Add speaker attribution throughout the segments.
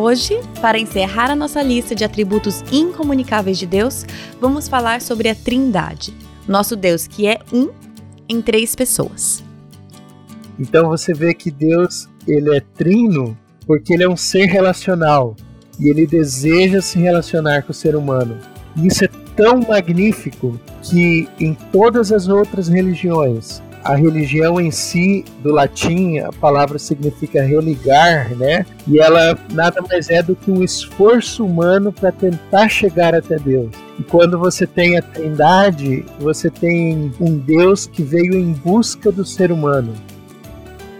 Speaker 1: Hoje, para encerrar a nossa lista de atributos incomunicáveis de Deus, vamos falar sobre a Trindade, nosso Deus que é um em três pessoas.
Speaker 2: Então você vê que Deus ele é trino porque ele é um ser relacional e ele deseja se relacionar com o ser humano. Isso é tão magnífico que em todas as outras religiões a religião em si, do latim, a palavra significa religar, né? E ela nada mais é do que um esforço humano para tentar chegar até Deus. E quando você tem a Trindade, você tem um Deus que veio em busca do ser humano.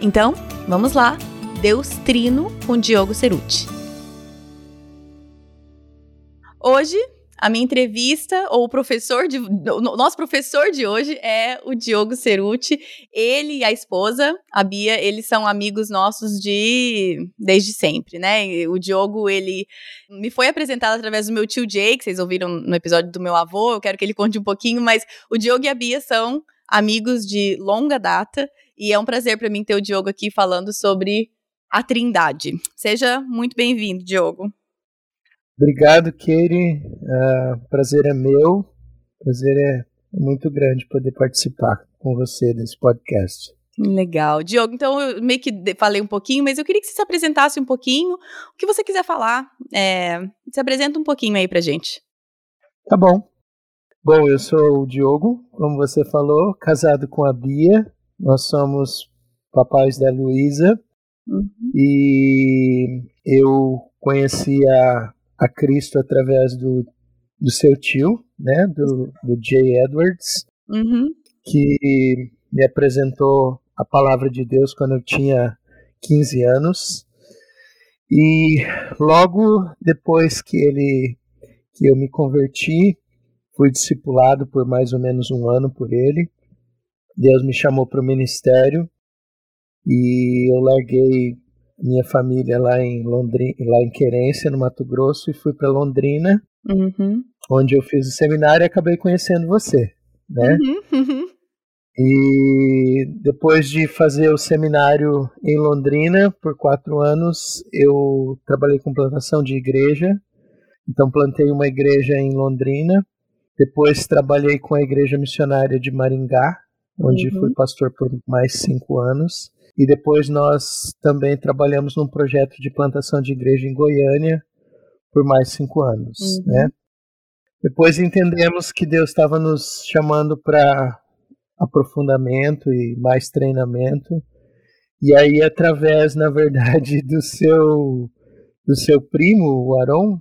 Speaker 1: Então, vamos lá. Deus Trino com Diogo Ceruti. Hoje a minha entrevista, ou o professor de. O nosso professor de hoje é o Diogo Ceruti. Ele e a esposa, a Bia, eles são amigos nossos de desde sempre, né? O Diogo, ele me foi apresentado através do meu tio Jay, que vocês ouviram no episódio do meu avô. Eu quero que ele conte um pouquinho, mas o Diogo e a Bia são amigos de longa data. E é um prazer para mim ter o Diogo aqui falando sobre a Trindade. Seja muito bem-vindo, Diogo.
Speaker 2: Obrigado, Keire. Uh, prazer é meu. Prazer é muito grande poder participar com você desse podcast.
Speaker 1: Legal. Diogo, então eu meio que falei um pouquinho, mas eu queria que você se apresentasse um pouquinho. O que você quiser falar, é, se apresenta um pouquinho aí pra gente.
Speaker 2: Tá bom. Bom, eu sou o Diogo, como você falou, casado com a Bia. Nós somos papais da Luísa. Uhum. E eu conheci a a Cristo através do, do seu tio, né, do, do Jay Edwards, uhum. que me apresentou a palavra de Deus quando eu tinha 15 anos. E logo depois que ele que eu me converti, fui discipulado por mais ou menos um ano por ele. Deus me chamou para o ministério e eu larguei minha família lá em Londrina, lá em Querência, no Mato Grosso, e fui para Londrina, uhum. onde eu fiz o seminário e acabei conhecendo você, né? Uhum, uhum. E depois de fazer o seminário em Londrina por quatro anos, eu trabalhei com plantação de igreja. Então plantei uma igreja em Londrina. Depois trabalhei com a igreja missionária de Maringá, onde fui uhum. pastor por mais cinco anos. E depois nós também trabalhamos num projeto de plantação de igreja em Goiânia por mais cinco anos, uhum. né? Depois entendemos que Deus estava nos chamando para aprofundamento e mais treinamento. E aí, através, na verdade, do seu do seu primo, o Aron,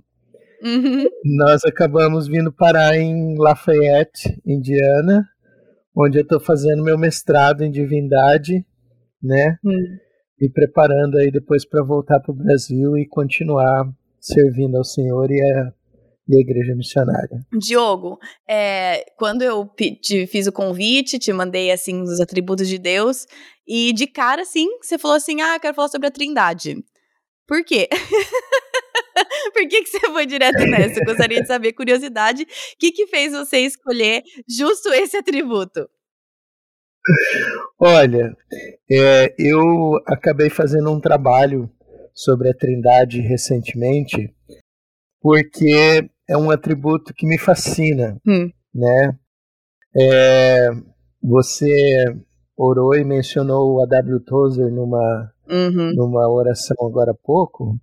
Speaker 2: uhum. nós acabamos vindo parar em Lafayette, Indiana, onde eu estou fazendo meu mestrado em divindade né? Hum. Me preparando aí depois para voltar para o Brasil e continuar servindo ao Senhor e a, e a igreja missionária.
Speaker 1: Diogo, é, quando eu te fiz o convite, te mandei assim os atributos de Deus e de cara assim, você falou assim: "Ah, eu quero falar sobre a Trindade". Por quê? Por que, que você foi direto nessa? Eu gostaria de saber, curiosidade, o que, que fez você escolher justo esse atributo?
Speaker 2: Olha, é, eu acabei fazendo um trabalho sobre a Trindade recentemente, porque é um atributo que me fascina, hum. né? É, você orou e mencionou o A.W. Tozer numa, uhum. numa oração agora há pouco,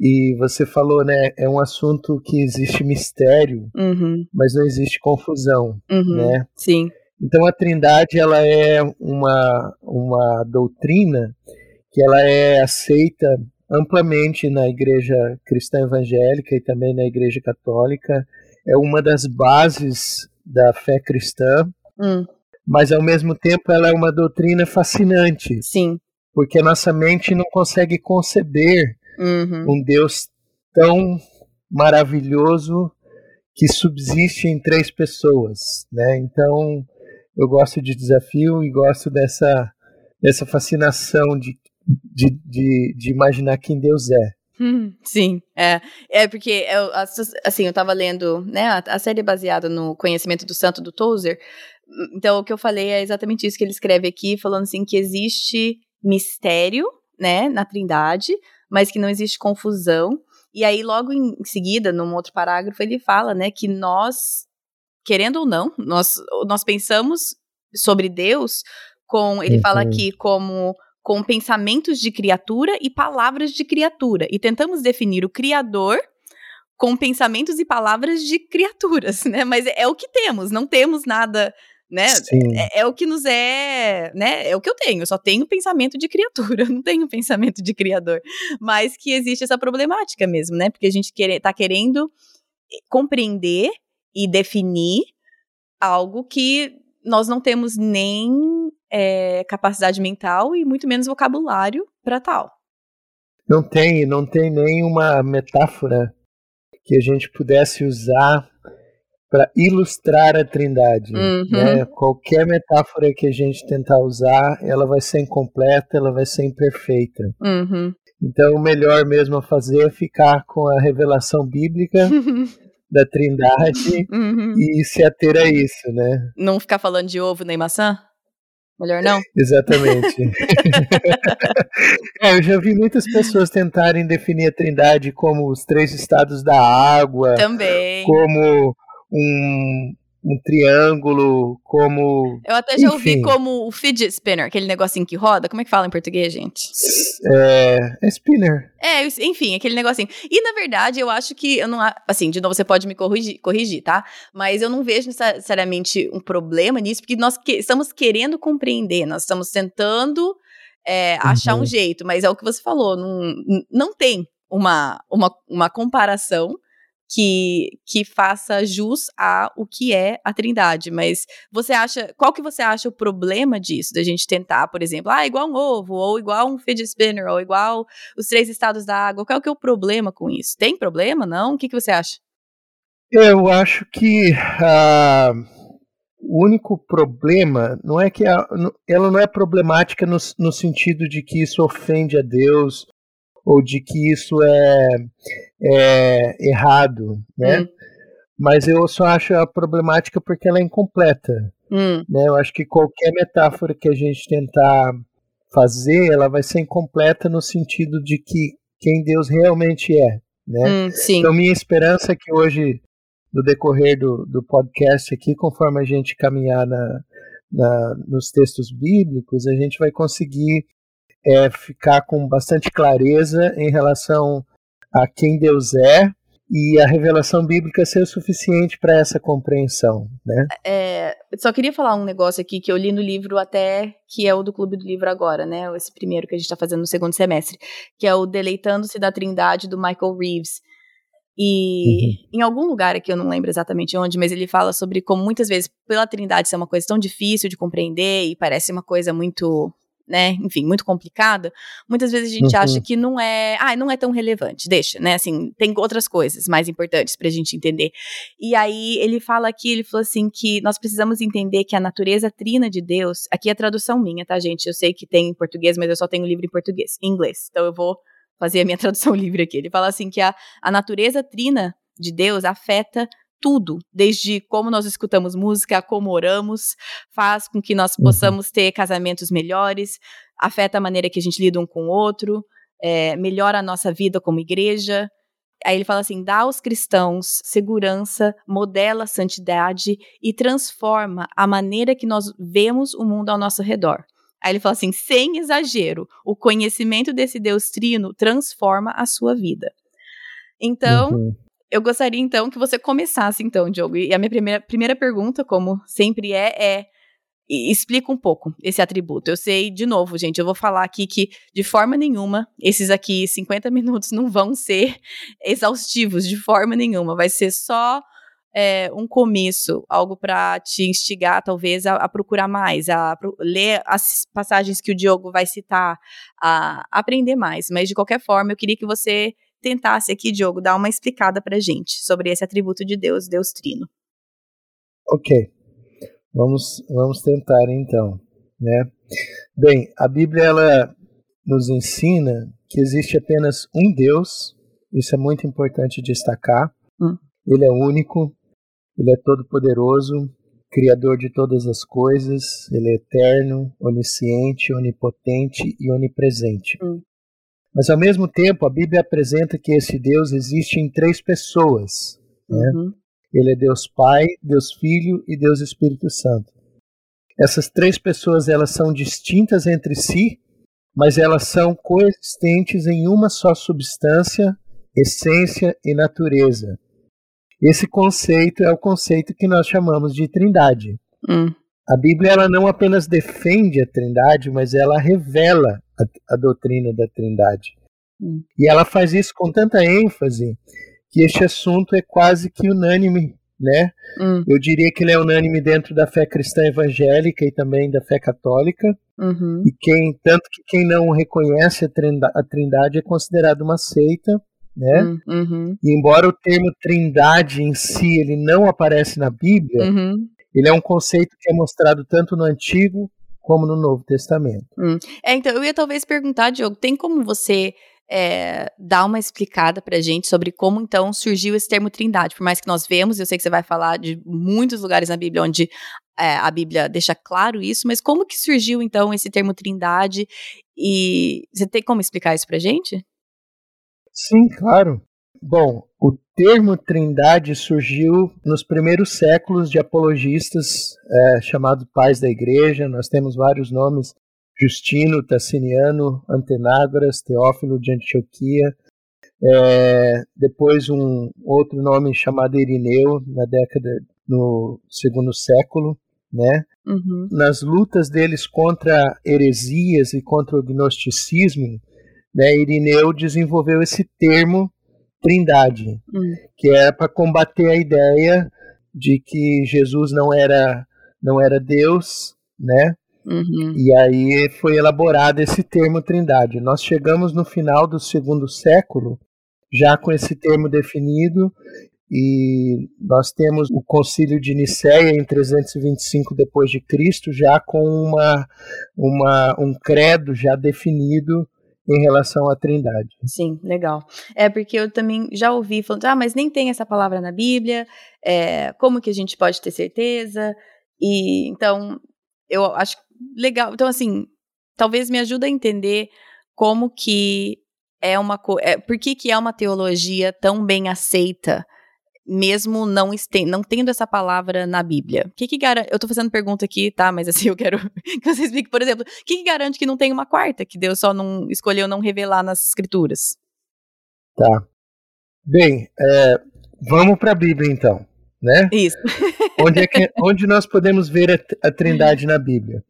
Speaker 2: e você falou, né, é um assunto que existe mistério, uhum. mas não existe confusão, uhum. né?
Speaker 1: Sim.
Speaker 2: Então a Trindade ela é uma, uma doutrina que ela é aceita amplamente na igreja cristã evangélica e também na igreja católica. É uma das bases da fé cristã, hum. mas ao mesmo tempo ela é uma doutrina fascinante.
Speaker 1: Sim.
Speaker 2: Porque a nossa mente não consegue conceber uhum. um Deus tão maravilhoso que subsiste em três pessoas, né? Então, eu gosto de desafio e gosto dessa, dessa fascinação de, de, de, de imaginar quem Deus é.
Speaker 1: Hum, sim, é, é porque eu, assim, eu tava lendo, né, a, a, série é baseada no conhecimento do santo do Tozer, então o que eu falei é exatamente isso que ele escreve aqui, falando assim que existe mistério, né, na trindade, mas que não existe confusão, e aí logo em seguida, num outro parágrafo, ele fala, né, que nós querendo ou não, nós, nós pensamos sobre Deus com, ele uhum. fala aqui, como com pensamentos de criatura e palavras de criatura. E tentamos definir o Criador com pensamentos e palavras de criaturas, né? Mas é, é o que temos, não temos nada, né? É, é, o que nos é, né? É o que eu tenho, eu só tenho pensamento de criatura, não tenho pensamento de criador. Mas que existe essa problemática mesmo, né? Porque a gente quer, tá querendo compreender e definir algo que nós não temos nem é, capacidade mental e muito menos vocabulário para tal.
Speaker 2: Não tem, não tem nenhuma metáfora que a gente pudesse usar para ilustrar a Trindade. Uhum. Né? Qualquer metáfora que a gente tentar usar, ela vai ser incompleta, ela vai ser imperfeita. Uhum. Então, o melhor mesmo a fazer é ficar com a revelação bíblica da Trindade uhum. e se ater a isso, né?
Speaker 1: Não ficar falando de ovo nem maçã? Melhor não?
Speaker 2: Exatamente. é, eu já vi muitas pessoas tentarem definir a Trindade como os três estados da água.
Speaker 1: Também.
Speaker 2: Como um, um triângulo, como.
Speaker 1: Eu até já Enfim. ouvi como o fidget spinner, aquele negocinho que roda. Como é que fala em português, gente?
Speaker 2: É, é spinner.
Speaker 1: É, enfim, aquele negocinho. E na verdade, eu acho que eu não. Assim, de novo, você pode me corrigir, corrigir tá? Mas eu não vejo necessariamente um problema nisso, porque nós que, estamos querendo compreender, nós estamos tentando é, uhum. achar um jeito, mas é o que você falou, não, não tem uma, uma, uma comparação que, que faça jus a o que é a Trindade. Mas você acha, qual que você acha o problema disso, da gente tentar, por exemplo, ah, igual um ovo, ou igual um fidget spinner, ou igual os três estados da água? Qual que é o problema com isso? Tem problema, não? O que, que você acha?
Speaker 2: Eu acho que uh, o único problema não é que a, ela não é problemática no, no sentido de que isso ofende a Deus ou de que isso é, é errado, né? Hum. Mas eu só acho a problemática porque ela é incompleta. Hum. Né? Eu acho que qualquer metáfora que a gente tentar fazer, ela vai ser incompleta no sentido de que quem Deus realmente é. Né? Hum, então, minha esperança é que hoje, no decorrer do, do podcast aqui, conforme a gente caminhar na, na, nos textos bíblicos, a gente vai conseguir é ficar com bastante clareza em relação a quem Deus é e a revelação bíblica ser o suficiente para essa compreensão, né?
Speaker 1: É, só queria falar um negócio aqui que eu li no livro até, que é o do Clube do Livro agora, né? Esse primeiro que a gente está fazendo no segundo semestre, que é o Deleitando-se da Trindade do Michael Reeves. E uhum. em algum lugar aqui, eu não lembro exatamente onde, mas ele fala sobre como muitas vezes, pela Trindade ser uma coisa tão difícil de compreender e parece uma coisa muito né, enfim, muito complicada, muitas vezes a gente uhum. acha que não é, ah, não é tão relevante, deixa, né, assim, tem outras coisas mais importantes pra gente entender. E aí ele fala aqui, ele falou assim que nós precisamos entender que a natureza trina de Deus, aqui é a tradução minha, tá, gente? Eu sei que tem em português, mas eu só tenho livro em português, em inglês. Então eu vou fazer a minha tradução livre aqui. Ele fala assim que a, a natureza trina de Deus afeta tudo, desde como nós escutamos música, como oramos, faz com que nós uhum. possamos ter casamentos melhores, afeta a maneira que a gente lida um com o outro, é, melhora a nossa vida como igreja. Aí ele fala assim: dá aos cristãos segurança, modela a santidade e transforma a maneira que nós vemos o mundo ao nosso redor. Aí ele fala assim: sem exagero, o conhecimento desse Deus trino transforma a sua vida. Então, uhum. Eu gostaria então que você começasse, então, Diogo. E a minha primeira, primeira pergunta, como sempre é, é explica um pouco esse atributo. Eu sei, de novo, gente, eu vou falar aqui que de forma nenhuma, esses aqui 50 minutos não vão ser exaustivos, de forma nenhuma. Vai ser só é, um começo, algo para te instigar, talvez, a, a procurar mais, a, a, ler as passagens que o Diogo vai citar, a, a aprender mais. Mas, de qualquer forma, eu queria que você tentasse aqui, Diogo, dar uma explicada para gente sobre esse atributo de Deus, Deus Trino.
Speaker 2: Ok. Vamos, vamos tentar então, né? Bem, a Bíblia ela nos ensina que existe apenas um Deus. Isso é muito importante destacar. Hum. Ele é único, ele é todo poderoso, criador de todas as coisas, ele é eterno, onisciente, onipotente e onipresente. Hum. Mas ao mesmo tempo, a Bíblia apresenta que esse Deus existe em três pessoas. Né? Uhum. Ele é Deus Pai, Deus Filho e Deus Espírito Santo. Essas três pessoas elas são distintas entre si, mas elas são coexistentes em uma só substância, essência e natureza. Esse conceito é o conceito que nós chamamos de Trindade. Hum. A Bíblia ela não apenas defende a Trindade, mas ela revela a, a doutrina da Trindade. Hum. E ela faz isso com tanta ênfase que este assunto é quase que unânime, né? Hum. Eu diria que ele é unânime dentro da fé cristã evangélica e também da fé católica. Uhum. E quem, tanto que quem não reconhece a trindade, a trindade é considerado uma seita, né? Hum, uhum. E embora o termo trindade em si ele não aparece na Bíblia, uhum. ele é um conceito que é mostrado tanto no Antigo como no Novo Testamento.
Speaker 1: Hum. É, então eu ia talvez perguntar, Diogo, tem como você é, dar uma explicada pra gente sobre como então surgiu esse termo trindade. Por mais que nós vemos, eu sei que você vai falar de muitos lugares na Bíblia onde é, a Bíblia deixa claro isso, mas como que surgiu então esse termo trindade? E você tem como explicar isso pra gente?
Speaker 2: Sim, claro. Bom, termo trindade surgiu nos primeiros séculos de apologistas é, chamados pais da igreja. Nós temos vários nomes Justino, Tassiniano, Antenágoras, Teófilo de Antioquia, é, depois um outro nome chamado Irineu, na década, no segundo século, né? Uhum. Nas lutas deles contra heresias e contra o gnosticismo, né, Irineu desenvolveu esse termo trindade, uhum. que era para combater a ideia de que Jesus não era não era Deus, né? Uhum. E aí foi elaborado esse termo trindade. Nós chegamos no final do segundo século já com esse termo definido e nós temos o concílio de Nicéia em 325 depois de Cristo já com uma, uma um credo já definido em relação à Trindade.
Speaker 1: Sim, legal. É porque eu também já ouvi falando, ah, mas nem tem essa palavra na Bíblia. É, como que a gente pode ter certeza? E então eu acho legal. Então, assim, talvez me ajude a entender como que é uma. É, por que, que é uma teologia tão bem aceita, mesmo não, este, não tendo essa palavra na Bíblia? O que, que garante. Eu estou fazendo pergunta aqui, tá? Mas assim, eu quero que você explique, por exemplo, o que, que garante que não tem uma quarta, que Deus só não escolheu não revelar nas Escrituras?
Speaker 2: Tá. Bem, é, vamos para a Bíblia então, né?
Speaker 1: Isso.
Speaker 2: onde, é que, onde nós podemos ver a, a Trindade na Bíblia?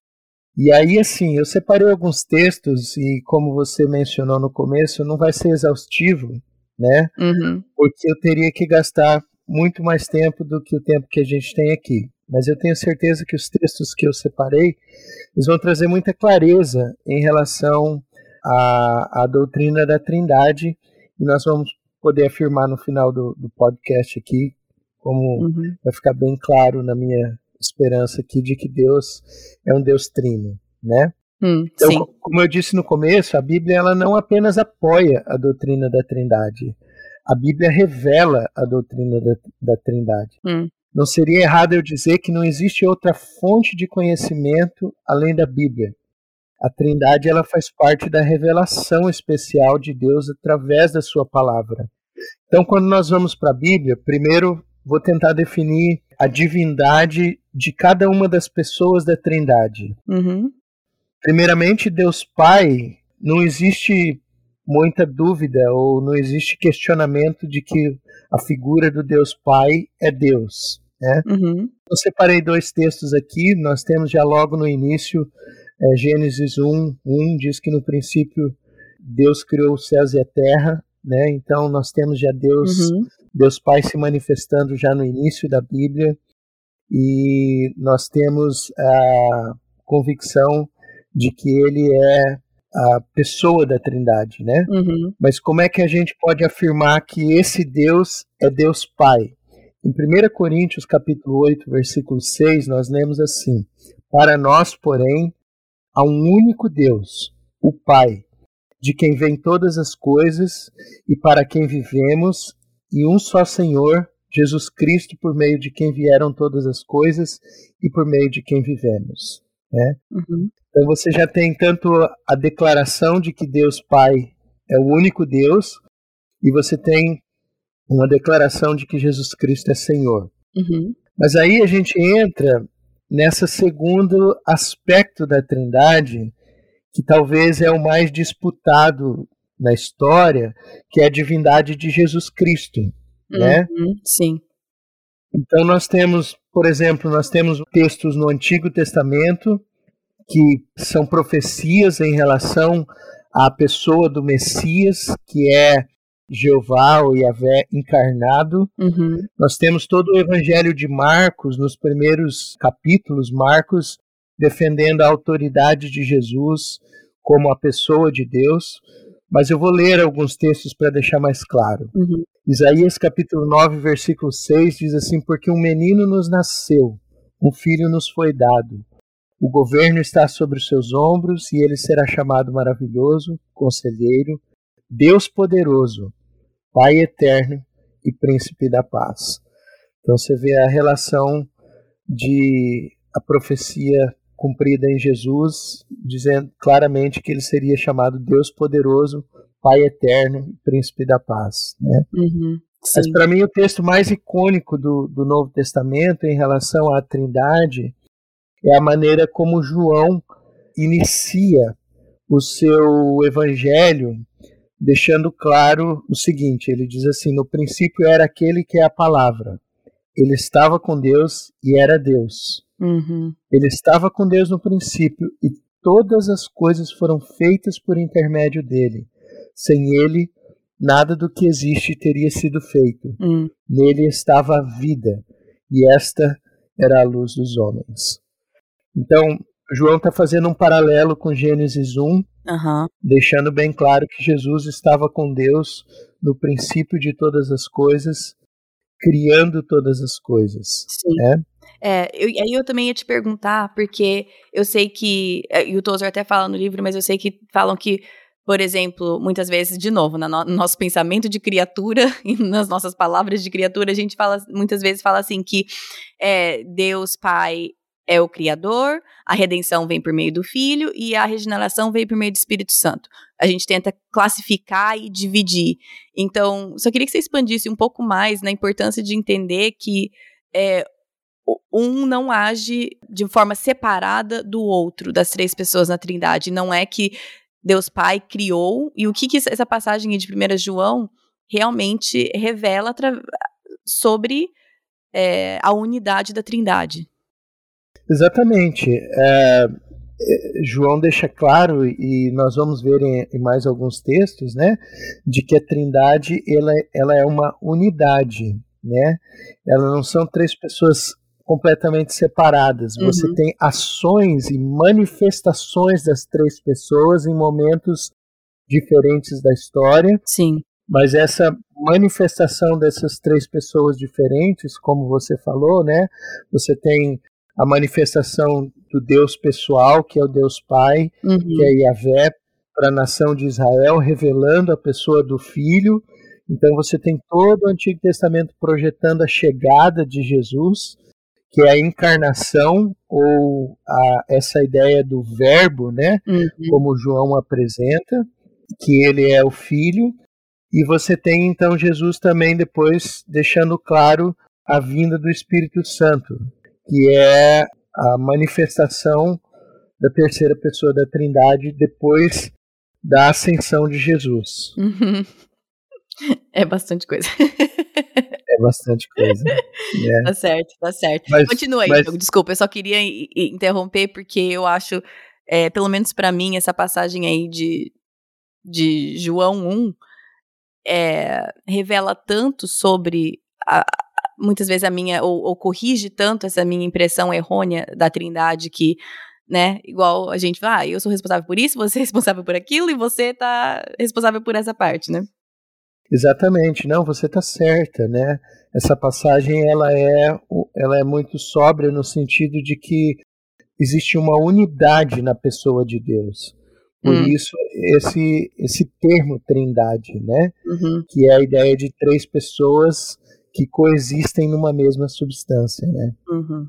Speaker 2: E aí, assim, eu separei alguns textos e, como você mencionou no começo, não vai ser exaustivo, né? Uhum. Porque eu teria que gastar muito mais tempo do que o tempo que a gente tem aqui. Mas eu tenho certeza que os textos que eu separei eles vão trazer muita clareza em relação à, à doutrina da Trindade e nós vamos poder afirmar no final do, do podcast aqui, como uhum. vai ficar bem claro na minha esperança aqui de que Deus é um Deus trino, né?
Speaker 1: Hum,
Speaker 2: então, como eu disse no começo, a Bíblia ela não apenas apoia a doutrina da Trindade, a Bíblia revela a doutrina da, da Trindade.
Speaker 1: Hum.
Speaker 2: Não seria errado eu dizer que não existe outra fonte de conhecimento além da Bíblia. A Trindade ela faz parte da revelação especial de Deus através da sua palavra. Então, quando nós vamos para a Bíblia, primeiro vou tentar definir a divindade de cada uma das pessoas da Trindade.
Speaker 1: Uhum.
Speaker 2: Primeiramente, Deus Pai, não existe muita dúvida ou não existe questionamento de que a figura do Deus Pai é Deus. Né?
Speaker 1: Uhum.
Speaker 2: Eu separei dois textos aqui, nós temos já logo no início, é, Gênesis 1, 1 diz que no princípio Deus criou os céus e a terra, né? então nós temos já Deus,
Speaker 1: Uhum.
Speaker 2: Deus Pai se manifestando já no início da Bíblia, e nós temos a convicção de que ele é a pessoa da Trindade, né?
Speaker 1: Uhum.
Speaker 2: Mas como é que a gente pode afirmar que esse Deus é Deus Pai? Em 1 Coríntios capítulo 8, versículo 6, nós lemos assim: Para nós, porém, há um único Deus, o Pai, de quem vêm todas as coisas e para quem vivemos, e um só Senhor, Jesus Cristo, por meio de quem vieram todas as coisas e por meio de quem vivemos. Né?
Speaker 1: Uhum.
Speaker 2: Então você já tem tanto a declaração de que Deus Pai é o único Deus, e você tem uma declaração de que Jesus Cristo é Senhor.
Speaker 1: Uhum.
Speaker 2: Mas aí a gente entra nessa segundo aspecto da Trindade, que talvez é o mais disputado na história, que é a divindade de Jesus Cristo, né?
Speaker 1: Uhum. Sim.
Speaker 2: Então nós temos, por exemplo, nós temos textos no Antigo Testamento que são profecias em relação à pessoa do Messias, que é Jeová ou Yahvé encarnado.
Speaker 1: Uhum.
Speaker 2: Nós temos todo o Evangelho de Marcos, nos primeiros capítulos, Marcos defendendo a autoridade de Jesus como a pessoa de Deus. Mas eu vou ler alguns textos para deixar mais claro.
Speaker 1: Uhum.
Speaker 2: Isaías capítulo 9, versículo 6 diz assim: Porque um menino nos nasceu, um filho nos foi dado. O governo está sobre os seus ombros e ele será chamado maravilhoso, conselheiro, Deus poderoso, Pai eterno e príncipe da paz. Então você vê a relação de a profecia cumprida em Jesus, dizendo claramente que ele seria chamado Deus poderoso, Pai eterno e príncipe da paz. Né?
Speaker 1: Uhum.
Speaker 2: Mas para mim o texto mais icônico do, do Novo Testamento em relação à Trindade é a maneira como João inicia o seu evangelho, deixando claro o seguinte: ele diz assim, no princípio era aquele que é a palavra. Ele estava com Deus e era Deus.
Speaker 1: Uhum.
Speaker 2: Ele estava com Deus no princípio e todas as coisas foram feitas por intermédio dele. Sem ele, nada do que existe teria sido feito.
Speaker 1: Uhum.
Speaker 2: Nele estava a vida, e esta era a luz dos homens. Então, João está fazendo um paralelo com Gênesis 1,
Speaker 1: Uhum.
Speaker 2: deixando bem claro que Jesus estava com Deus no princípio de todas as coisas, criando todas as coisas.
Speaker 1: Sim.
Speaker 2: né?
Speaker 1: É, eu, aí eu também ia te perguntar, porque eu sei que, é, e o Tozer até fala no livro, mas eu sei que falam que, por exemplo, muitas vezes, de novo, no, no nosso pensamento de criatura e nas nossas palavras de criatura, a gente fala, muitas vezes fala assim que é, Deus Pai é o Criador, a redenção vem por meio do Filho e a regeneração vem por meio do Espírito Santo. A gente tenta classificar e dividir. Então, só queria que você expandisse um pouco mais na importância de entender que é, um não age de forma separada do outro, das três pessoas na Trindade. Não é que Deus Pai criou, e o que, que essa passagem de 1 João realmente revela sobre é, a unidade da Trindade.
Speaker 2: Exatamente. É, João deixa claro, e nós vamos ver em, em, mais alguns textos, né, de que a Trindade ela, ela é uma unidade, né? Ela não são três pessoas completamente separadas.
Speaker 1: Uhum.
Speaker 2: Você tem ações e manifestações das três pessoas em momentos diferentes da história.
Speaker 1: Sim.
Speaker 2: Mas essa manifestação dessas três pessoas diferentes, como você falou, né? Você tem a manifestação do Deus pessoal, que é o Deus Pai, uhum. que é Yahvé, para a nação de Israel, revelando a pessoa do Filho. Então você tem todo o Antigo Testamento projetando a chegada de Jesus, que é a encarnação ou a, essa ideia do verbo, né? Uhum. Como João apresenta, que ele é o Filho. E você tem então Jesus também depois deixando claro a vinda do Espírito Santo, que é a manifestação da terceira pessoa da Trindade depois da ascensão de Jesus.
Speaker 1: Uhum. É bastante coisa.
Speaker 2: é bastante coisa. Né?
Speaker 1: Tá certo, tá certo. Mas, Continua aí, mas... desculpa, eu só queria interromper porque eu acho, é, pelo menos para mim, essa passagem aí de, de João 1 é, revela tanto sobre a, muitas vezes a minha, ou, ou, corrige tanto essa minha impressão errônea da Trindade que, né, igual a gente vai, ah, eu sou responsável por isso, você é responsável por aquilo e você tá responsável por essa parte, né?
Speaker 2: Exatamente, não, você está certa, né? Essa passagem ela é, ela é muito sóbria no sentido de que existe uma unidade na pessoa de Deus. Por hum. isso esse esse termo Trindade, né? Uhum. Que é a ideia de três pessoas que coexistem numa mesma substância, né? Uhum.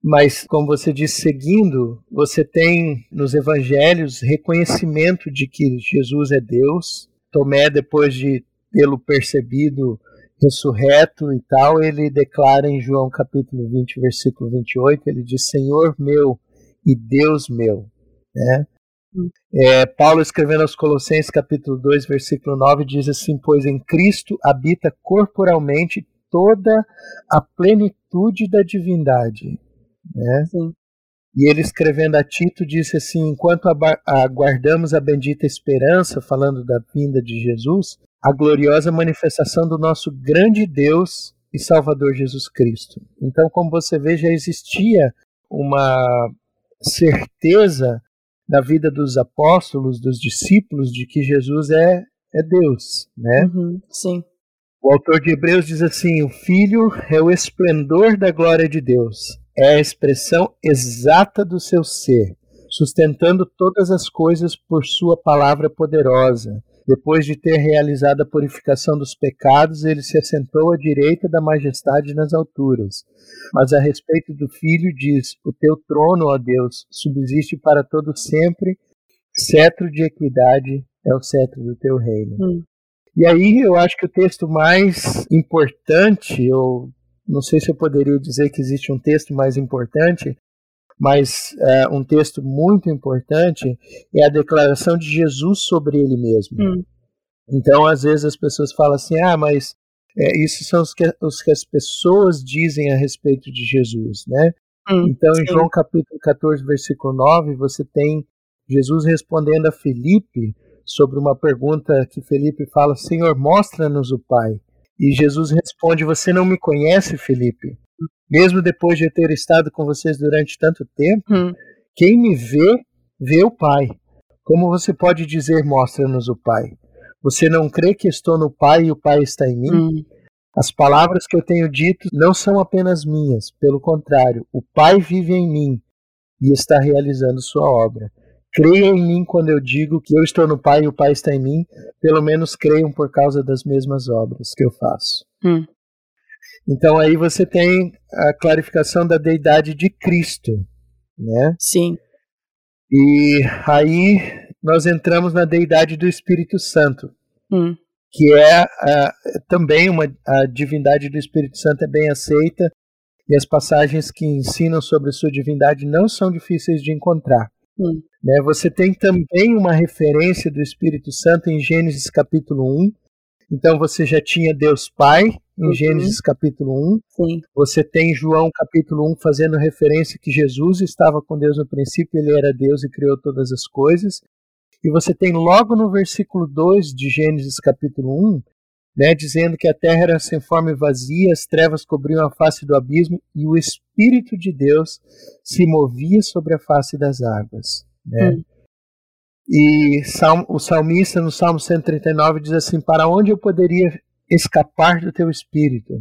Speaker 2: Mas, como você disse, seguindo, você tem nos evangelhos reconhecimento de que Jesus é Deus. Tomé, depois de tê-lo percebido ressurreto e tal, ele declara em João capítulo 20, versículo 28, ele diz, Senhor meu e Deus meu. Né? É, Paulo escrevendo aos Colossenses capítulo 2, versículo 9, diz assim, pois em Cristo habita corporalmente toda a plenitude da divindade. Né? Sim. E ele escrevendo a Tito disse assim: enquanto aguardamos a bendita esperança, falando da vinda de Jesus, a gloriosa manifestação do nosso grande Deus e Salvador Jesus Cristo. Então, como você vê, já existia uma certeza da vida dos apóstolos, dos discípulos, de que Jesus é, é Deus, né?
Speaker 1: Uhum, sim.
Speaker 2: O autor de Hebreus diz assim: o Filho é o esplendor da glória de Deus, é a expressão exata do seu ser, sustentando todas as coisas por sua palavra poderosa depois de ter realizado a purificação dos pecados, ele se assentou à direita da majestade nas alturas. Mas a respeito do Filho diz: O teu trono, ó Deus, subsiste para todo sempre, cetro de equidade é o cetro do teu reino. Hum. E aí eu acho que o texto mais importante, ou não sei se eu poderia dizer que existe um texto mais importante, mas é, um texto muito importante é a declaração de Jesus sobre ele mesmo. Hum. Então, às vezes as pessoas falam assim: ah, mas é, isso são os que, os que as pessoas dizem a respeito de Jesus, né? Hum, então, em sim. João capítulo 14, versículo 9, você tem Jesus respondendo a Felipe sobre uma pergunta que Felipe fala: Senhor, mostra-nos o Pai. E Jesus responde: Você não me conhece, Felipe? Mesmo depois de eu ter estado com vocês durante tanto tempo, hum. quem me vê, vê o Pai. Como você pode dizer, mostra-nos o Pai? Você não crê que estou no Pai e o Pai está em mim? Hum. As palavras que eu tenho dito não são apenas minhas, pelo contrário, o Pai vive em mim e está realizando sua obra. Creiam em mim quando eu digo que eu estou no Pai e o Pai está em mim, pelo menos creiam por causa das mesmas obras que eu faço. Hum. Então aí você tem a clarificação da deidade de Cristo, né?
Speaker 1: Sim.
Speaker 2: E aí nós entramos na deidade do Espírito Santo, hum. que é também uma a divindade do Espírito Santo é bem aceita e as passagens que ensinam sobre sua divindade não são difíceis de encontrar. Hum. Né? Você tem também uma referência do Espírito Santo em Gênesis capítulo 1. Então você já tinha Deus Pai, em uhum. Gênesis capítulo 1. Sim. Você tem João capítulo 1 fazendo referência que Jesus estava com Deus no princípio, ele era Deus e criou todas as coisas. E você tem logo no versículo 2 de Gênesis capítulo 1, né, dizendo que a terra era sem forma e vazia, as trevas cobriam a face do abismo e o Espírito de Deus se movia sobre a face das águas. Né? Hum. E o salmista no Salmo 139 diz assim: Para onde eu poderia escapar do teu espírito?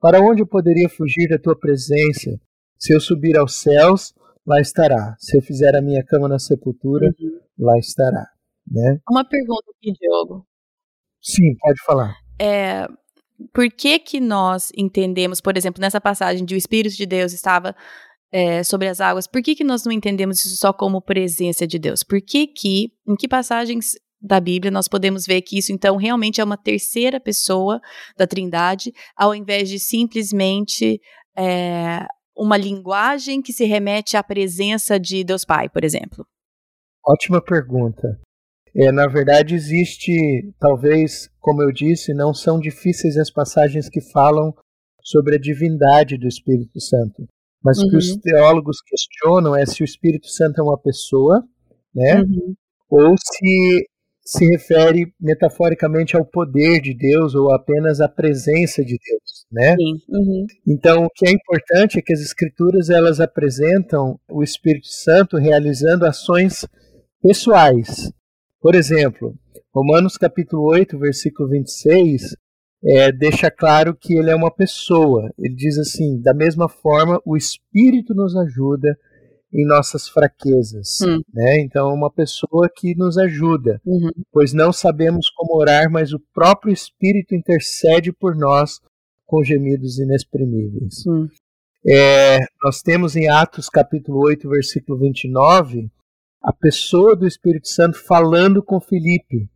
Speaker 2: Para onde eu poderia fugir da tua presença? Se eu subir aos céus, lá estará. Se eu fizer a minha cama na sepultura, uhum. lá estará. Né?
Speaker 1: Uma pergunta aqui, Diogo.
Speaker 2: Sim, pode falar.
Speaker 1: É, por que que nós entendemos, por exemplo, nessa passagem de o Espírito de Deus estava é, sobre as águas, por que que nós não entendemos isso só como presença de Deus? Por que que, em que passagens da Bíblia nós podemos ver que isso então realmente é uma terceira pessoa da Trindade, ao invés de simplesmente é, uma linguagem que se remete à presença de Deus Pai, por exemplo?
Speaker 2: Ótima pergunta. É, na verdade, existe, talvez, como eu disse, não são difíceis as passagens que falam sobre a divindade do Espírito Santo. Mas uhum. o que os uhum. teólogos questionam é se o Espírito Santo é uma pessoa, né? Uhum. Ou se se refere metaforicamente ao poder de Deus ou apenas à presença de Deus, né? Uhum. Então, o que é importante é que as escrituras elas apresentam o Espírito Santo realizando ações pessoais. Por exemplo, Romanos capítulo 8, versículo 26, é, deixa claro que ele é uma pessoa. Ele diz assim: da mesma forma, o Espírito nos ajuda em nossas fraquezas. Hum. Né? Então, é uma pessoa que nos ajuda, uhum. pois não sabemos como orar, mas o próprio Espírito intercede por nós com gemidos inexprimíveis. Hum. É, nós temos em Atos capítulo 8, versículo 29, a pessoa do Espírito Santo falando com Felipe.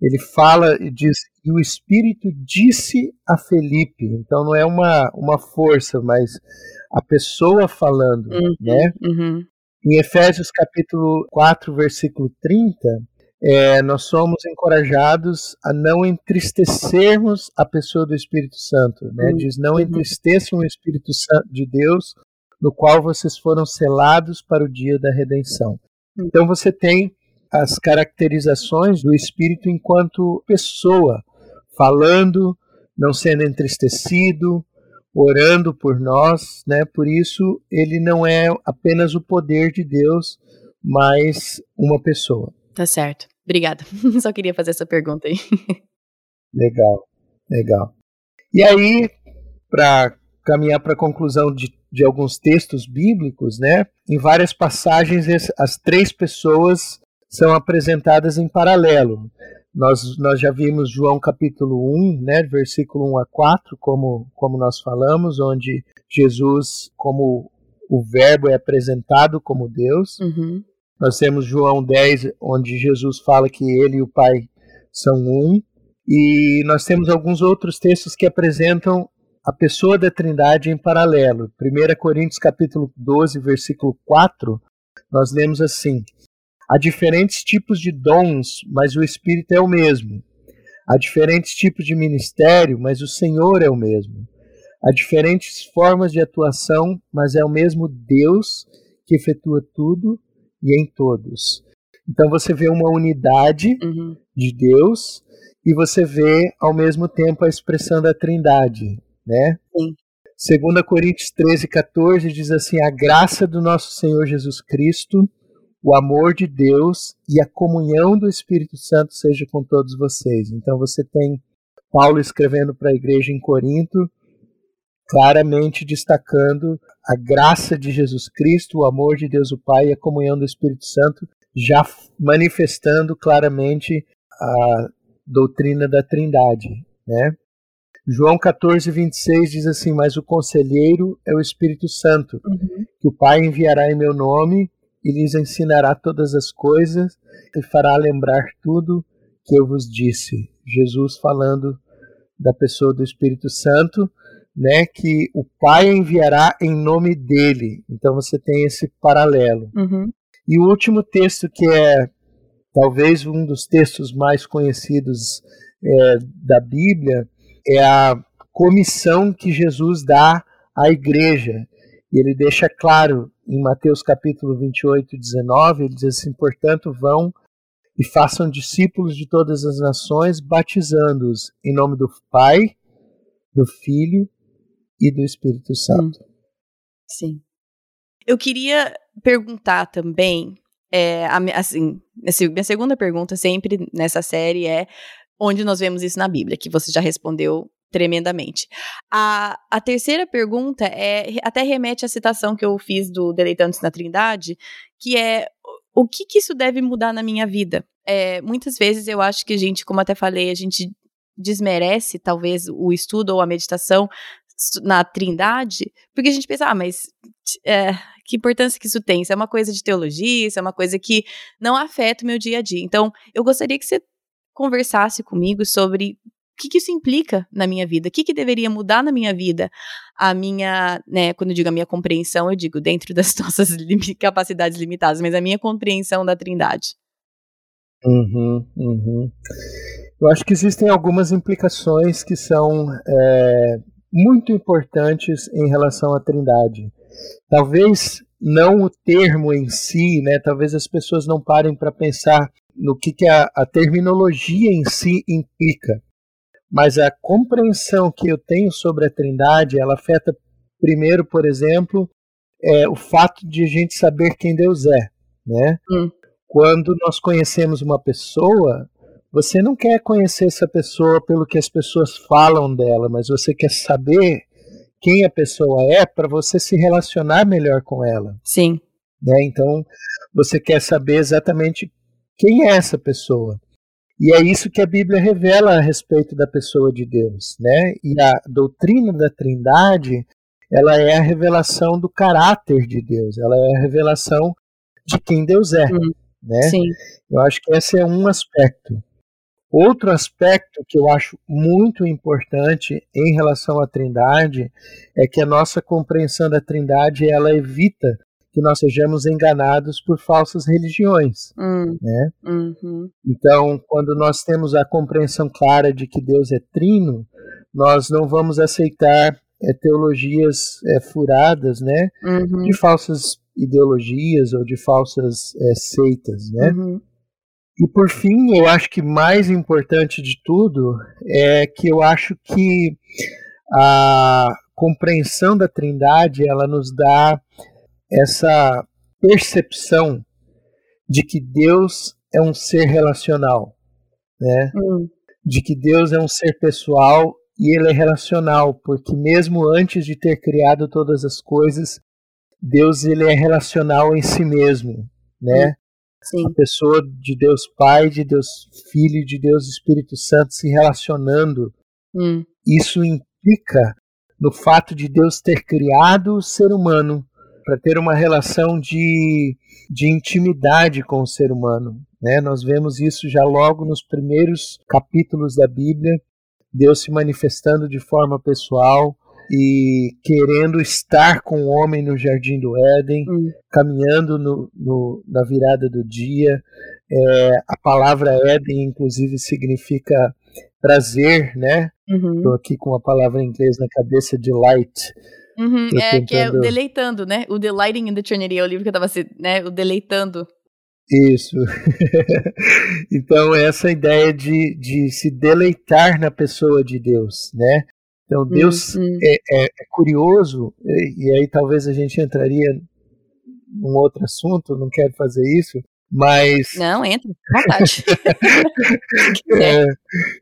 Speaker 2: Ele fala e diz, e o Espírito disse a Felipe. Então não é uma, uma força, mas a pessoa falando, uhum, né? Uhum. Em Efésios capítulo 4, versículo 30, é, nós somos encorajados a não entristecermos a pessoa do Espírito Santo. Né? Uhum. Diz, não uhum. entristeçam o Espírito Santo de Deus, no qual vocês foram selados para o dia da redenção. Uhum. Então você tem as caracterizações do Espírito enquanto pessoa, falando, não sendo entristecido, orando por nós, né? Por isso ele não é apenas o poder de Deus, mas uma pessoa.
Speaker 1: Tá certo. Obrigada. Só queria fazer essa pergunta aí.
Speaker 2: legal, legal. E aí, para caminhar para a conclusão de, de alguns textos bíblicos, né? Em várias passagens as três pessoas são apresentadas em paralelo. Nós, nós já vimos João capítulo 1, né, versículo 1 a 4, como, como nós falamos, onde Jesus, como o Verbo, é apresentado como Deus. Uhum. Nós temos João 10, onde Jesus fala que ele e o Pai são um. E nós temos alguns outros textos que apresentam a pessoa da Trindade em paralelo. 1 Coríntios capítulo 12, versículo 4, nós lemos assim: Há diferentes tipos de dons, mas o Espírito é o mesmo. Há diferentes tipos de ministério, mas o Senhor é o mesmo. Há diferentes formas de atuação, mas é o mesmo Deus que efetua tudo e em todos. Então você vê uma unidade uhum. de Deus e você vê ao mesmo tempo a expressão da Trindade, né? Sim. 2 Coríntios 13, 14 diz assim: A graça do nosso Senhor Jesus Cristo o amor de Deus e a comunhão do Espírito Santo seja com todos vocês. Então você tem Paulo escrevendo para a igreja em Corinto, claramente destacando a graça de Jesus Cristo, o amor de Deus o Pai e a comunhão do Espírito Santo, já manifestando claramente a doutrina da Trindade, né? João 14, 26 diz assim: Mas o conselheiro é o Espírito Santo, uhum. que o Pai enviará em meu nome, e lhes ensinará todas as coisas e fará lembrar tudo que eu vos disse. Jesus falando da pessoa do Espírito Santo, né, que o Pai enviará em nome dele. Então você tem esse paralelo. Uhum. E o último texto que é talvez um dos textos mais conhecidos é, da Bíblia é a comissão que Jesus dá à igreja. E ele deixa claro em Mateus capítulo 28, 19, ele diz assim: Portanto, vão e façam discípulos de todas as nações, batizando-os em nome do Pai, do Filho e do Espírito Santo. Hum.
Speaker 1: Sim. Eu queria perguntar também, é, assim, minha segunda pergunta sempre nessa série é onde nós vemos isso na Bíblia, que você já respondeu tremendamente. A, a terceira pergunta é até remete à citação que eu fiz do Deleitantes na Trindade, que é o que, que isso deve mudar na minha vida? É, muitas vezes eu acho que a gente, como até falei, a gente desmerece talvez o estudo ou a meditação na Trindade, porque a gente pensa, ah, mas é, que importância que isso tem? Isso é uma coisa de teologia, isso é uma coisa que não afeta o meu dia a dia. Então, eu gostaria que você conversasse comigo sobre que, que isso implica na minha vida, o que, que deveria mudar na minha vida, a minha, né, quando eu digo a minha compreensão, eu digo dentro das nossas lim capacidades limitadas, mas a minha compreensão da Trindade.
Speaker 2: Uhum, uhum. Eu acho que existem algumas implicações que são é, muito importantes em relação à Trindade. Talvez não o termo em si, né? Talvez as pessoas não parem para pensar no que, que a, a terminologia em si implica. Mas a compreensão que eu tenho sobre a Trindade, ela afeta primeiro, por exemplo, é, o fato de a gente saber quem Deus é, né? Hum. Quando nós conhecemos uma pessoa, você não quer conhecer essa pessoa pelo que as pessoas falam dela, mas você quer saber quem a pessoa é para você se relacionar melhor com ela.
Speaker 1: Sim.
Speaker 2: Né? Então, você quer saber exatamente quem é essa pessoa. E é isso que a Bíblia revela a respeito da pessoa de Deus, né? E a doutrina da Trindade, ela é a revelação do caráter de Deus, ela é a revelação de quem Deus é, hum, né?
Speaker 1: Sim.
Speaker 2: Eu acho que esse é um aspecto. Outro aspecto que eu acho muito importante em relação à Trindade é que a nossa compreensão da Trindade ela evita que nós sejamos enganados por falsas religiões,
Speaker 1: hum.
Speaker 2: né?
Speaker 1: Uhum.
Speaker 2: Então, quando nós temos a compreensão clara de que Deus é trino, nós não vamos aceitar é, teologias é, furadas, né?
Speaker 1: Uhum.
Speaker 2: De falsas ideologias ou de falsas é, seitas, né?
Speaker 1: Uhum.
Speaker 2: E por fim, eu acho que mais importante de tudo é que eu acho que a compreensão da Trindade ela nos dá essa percepção de que Deus é um ser relacional, né?
Speaker 1: Hum.
Speaker 2: De que Deus é um ser pessoal e ele é relacional, porque mesmo antes de ter criado todas as coisas, Deus ele é relacional em si mesmo, né?
Speaker 1: Sim.
Speaker 2: A pessoa de Deus Pai, de Deus Filho, de Deus Espírito Santo se relacionando.
Speaker 1: Hum.
Speaker 2: Isso implica no fato de Deus ter criado o ser humano para ter uma relação de, de intimidade com o ser humano. Né? Nós vemos isso já logo nos primeiros capítulos da Bíblia, Deus se manifestando de forma pessoal, e querendo estar com o homem no jardim do Éden,
Speaker 1: hum.
Speaker 2: caminhando no, no, na virada do dia. É, a palavra Éden, inclusive, significa prazer, né? Estou
Speaker 1: uhum.
Speaker 2: aqui com a palavra em inglês na cabeça, delight.
Speaker 1: Uhum, é, tentando... que é o deleitando, né? O Delighting in the Trinity é o livro que eu estava, né? O deleitando.
Speaker 2: Isso. então, essa ideia de, de se deleitar na pessoa de Deus, né? Então Deus
Speaker 1: uhum.
Speaker 2: é, é, é, curioso, e, e, aí talvez a gente entraria num outro assunto, não quero fazer isso, mas.
Speaker 1: Não, entra, vontade.
Speaker 2: é,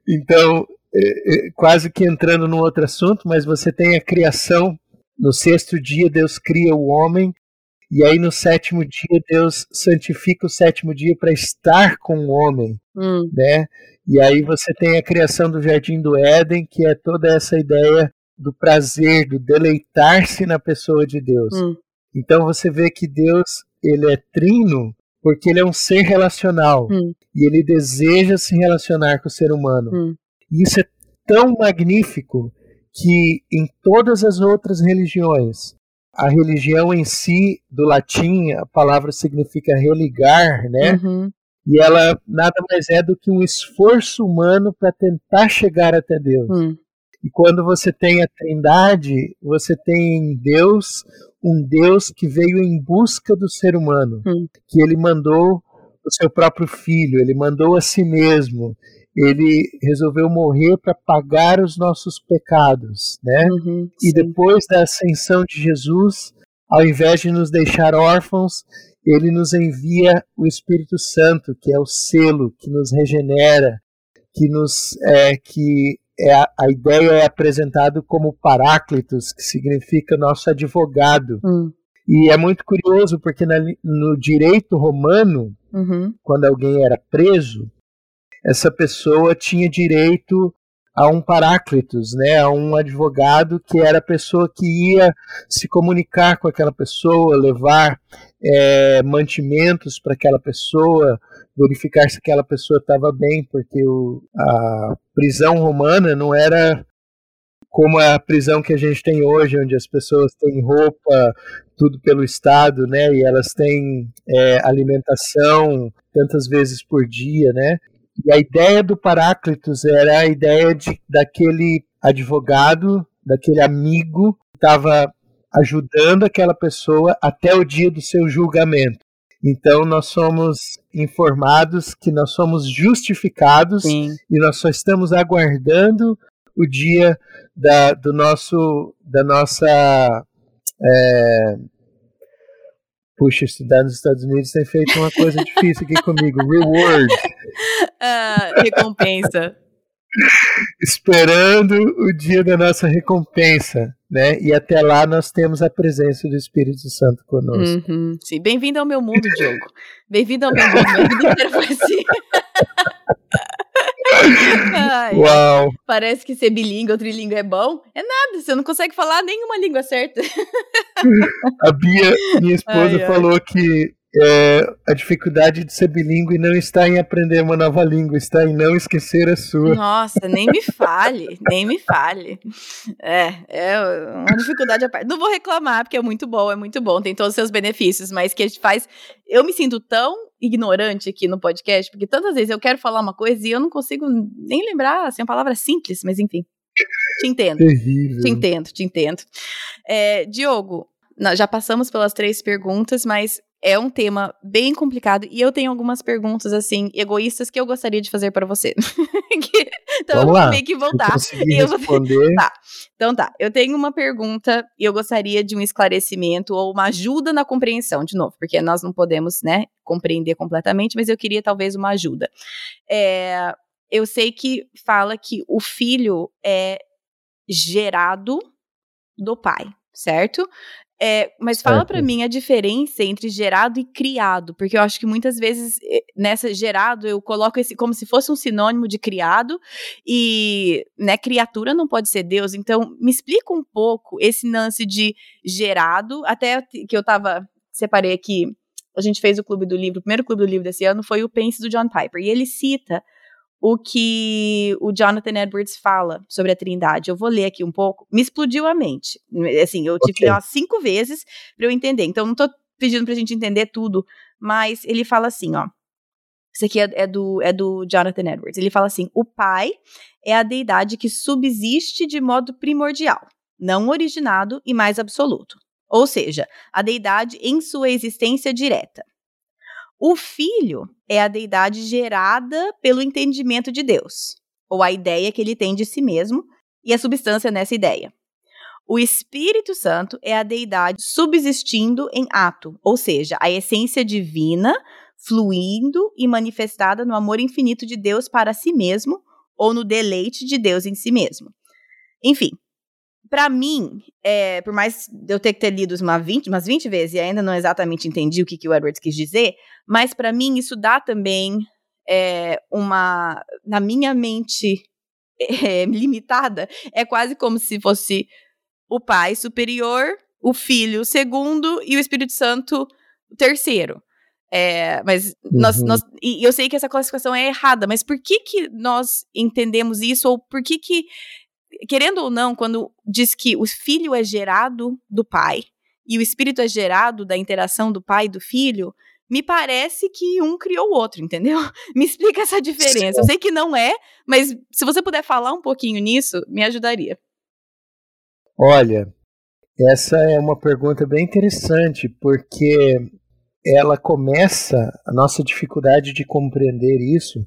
Speaker 2: então, é, é, quase que entrando num outro assunto, mas você tem a criação. No sexto dia, Deus cria o homem, e aí no sétimo dia, Deus santifica o sétimo dia para estar com o homem,
Speaker 1: hum.
Speaker 2: né? E aí você tem a criação do Jardim do Éden, que é toda essa ideia do prazer, do deleitar-se na pessoa de Deus.
Speaker 1: Hum.
Speaker 2: Então você vê que Deus ele é trino porque ele é um ser relacional
Speaker 1: hum.
Speaker 2: e ele deseja se relacionar com o ser humano.
Speaker 1: Hum.
Speaker 2: E isso é tão magnífico que em todas as outras religiões, a religião em si, do latim, a palavra significa religar, né?
Speaker 1: Uhum
Speaker 2: e ela nada mais é do que um esforço humano para tentar chegar até Deus.
Speaker 1: Hum.
Speaker 2: E quando você tem a Trindade, você tem em Deus um Deus que veio em busca do ser humano,
Speaker 1: hum.
Speaker 2: que ele mandou o seu próprio filho, ele mandou a si mesmo, ele resolveu morrer para pagar os nossos pecados, né?
Speaker 1: Uhum,
Speaker 2: e depois da ascensão de Jesus, ao invés de nos deixar órfãos, ele nos envia o Espírito Santo, que é o selo que nos regenera, que nos é, que é a, a, ideia é apresentado como Paráclitos, que significa nosso advogado. Hum. E é muito curioso porque na, no direito romano, uhum. quando alguém era preso, essa pessoa tinha direito a um paráclitos, né, a um advogado que era a pessoa que ia se comunicar com aquela pessoa, levar é, mantimentos para aquela pessoa, verificar se aquela pessoa estava bem, porque o, a prisão romana não era como a prisão que a gente tem hoje, onde as pessoas têm roupa, tudo pelo Estado, né? E elas têm é, alimentação tantas vezes por dia, né? E a ideia do Paráclitos era a ideia de, daquele advogado, daquele amigo que estava ajudando aquela pessoa até o dia do seu julgamento. Então nós somos informados que nós somos justificados Sim. e nós só estamos aguardando o dia da, do nosso, da nossa. É... Puxa, estudar nos Estados Unidos tem feito uma coisa difícil aqui comigo. Reward.
Speaker 1: Uh, recompensa.
Speaker 2: Esperando o dia da nossa recompensa, né? E até lá nós temos a presença do Espírito Santo conosco.
Speaker 1: Uhum, sim, bem-vindo ao meu mundo, Diogo. Bem-vindo ao meu mundo. Minha vida inteira foi assim. Ai, Uau! Parece que ser bilíngue ou trilingue é bom. É nada, você não consegue falar nenhuma língua certa.
Speaker 2: A Bia, minha esposa, ai, falou ai. que é, a dificuldade de ser bilíngue não está em aprender uma nova língua, está em não esquecer a sua.
Speaker 1: Nossa, nem me fale, nem me fale. É, é uma dificuldade à parte. Não vou reclamar, porque é muito bom, é muito bom, tem todos os seus benefícios, mas que a gente faz. Eu me sinto tão ignorante aqui no podcast, porque tantas vezes eu quero falar uma coisa e eu não consigo nem lembrar, assim, uma palavra simples, mas enfim. Te entendo.
Speaker 2: Terrível.
Speaker 1: Te entendo, te entendo. É, Diogo, já passamos pelas três perguntas, mas é um tema bem complicado e eu tenho algumas perguntas assim egoístas que eu gostaria de fazer para você. então Vamos eu vou meio que voltar.
Speaker 2: Eu, eu vou...
Speaker 1: tá. Então tá. Eu tenho uma pergunta e eu gostaria de um esclarecimento ou uma ajuda na compreensão de novo, porque nós não podemos, né, compreender completamente, mas eu queria talvez uma ajuda. É, eu sei que fala que o filho é gerado do pai, certo? É, mas fala para mim a diferença entre gerado e criado, porque eu acho que muitas vezes nessa gerado eu coloco esse como se fosse um sinônimo de criado e, né, criatura não pode ser Deus. Então, me explica um pouco esse lance de gerado, até que eu tava separei aqui, a gente fez o clube do livro, o primeiro clube do livro desse ano foi o Pense do John Piper, e ele cita o que o Jonathan Edwards fala sobre a Trindade. Eu vou ler aqui um pouco. Me explodiu a mente. Assim, eu tive okay. que ler umas cinco vezes para eu entender. Então, não estou pedindo para a gente entender tudo, mas ele fala assim, ó. Isso aqui é, é, do, é do Jonathan Edwards. Ele fala assim: o Pai é a deidade que subsiste de modo primordial, não originado e mais absoluto. Ou seja, a deidade em sua existência direta. O filho é a deidade gerada pelo entendimento de Deus, ou a ideia que ele tem de si mesmo e a substância nessa ideia. O Espírito Santo é a deidade subsistindo em ato, ou seja, a essência divina fluindo e manifestada no amor infinito de Deus para si mesmo ou no deleite de Deus em si mesmo. Enfim, para mim, é, por mais eu ter que ter lido uma 20, umas 20 vezes e ainda não exatamente entendi o que, que o Edwards quis dizer, mas para mim isso dá também é, uma. Na minha mente é, limitada, é quase como se fosse o pai superior, o filho segundo e o Espírito Santo terceiro. É, mas uhum. nós, nós, e eu sei que essa classificação é errada, mas por que que nós entendemos isso ou por que que querendo ou não, quando diz que o filho é gerado do pai e o espírito é gerado da interação do pai e do filho, me parece que um criou o outro, entendeu? Me explica essa diferença. Eu sei que não é, mas se você puder falar um pouquinho nisso, me ajudaria.
Speaker 2: Olha, essa é uma pergunta bem interessante, porque ela começa, a nossa dificuldade de compreender isso,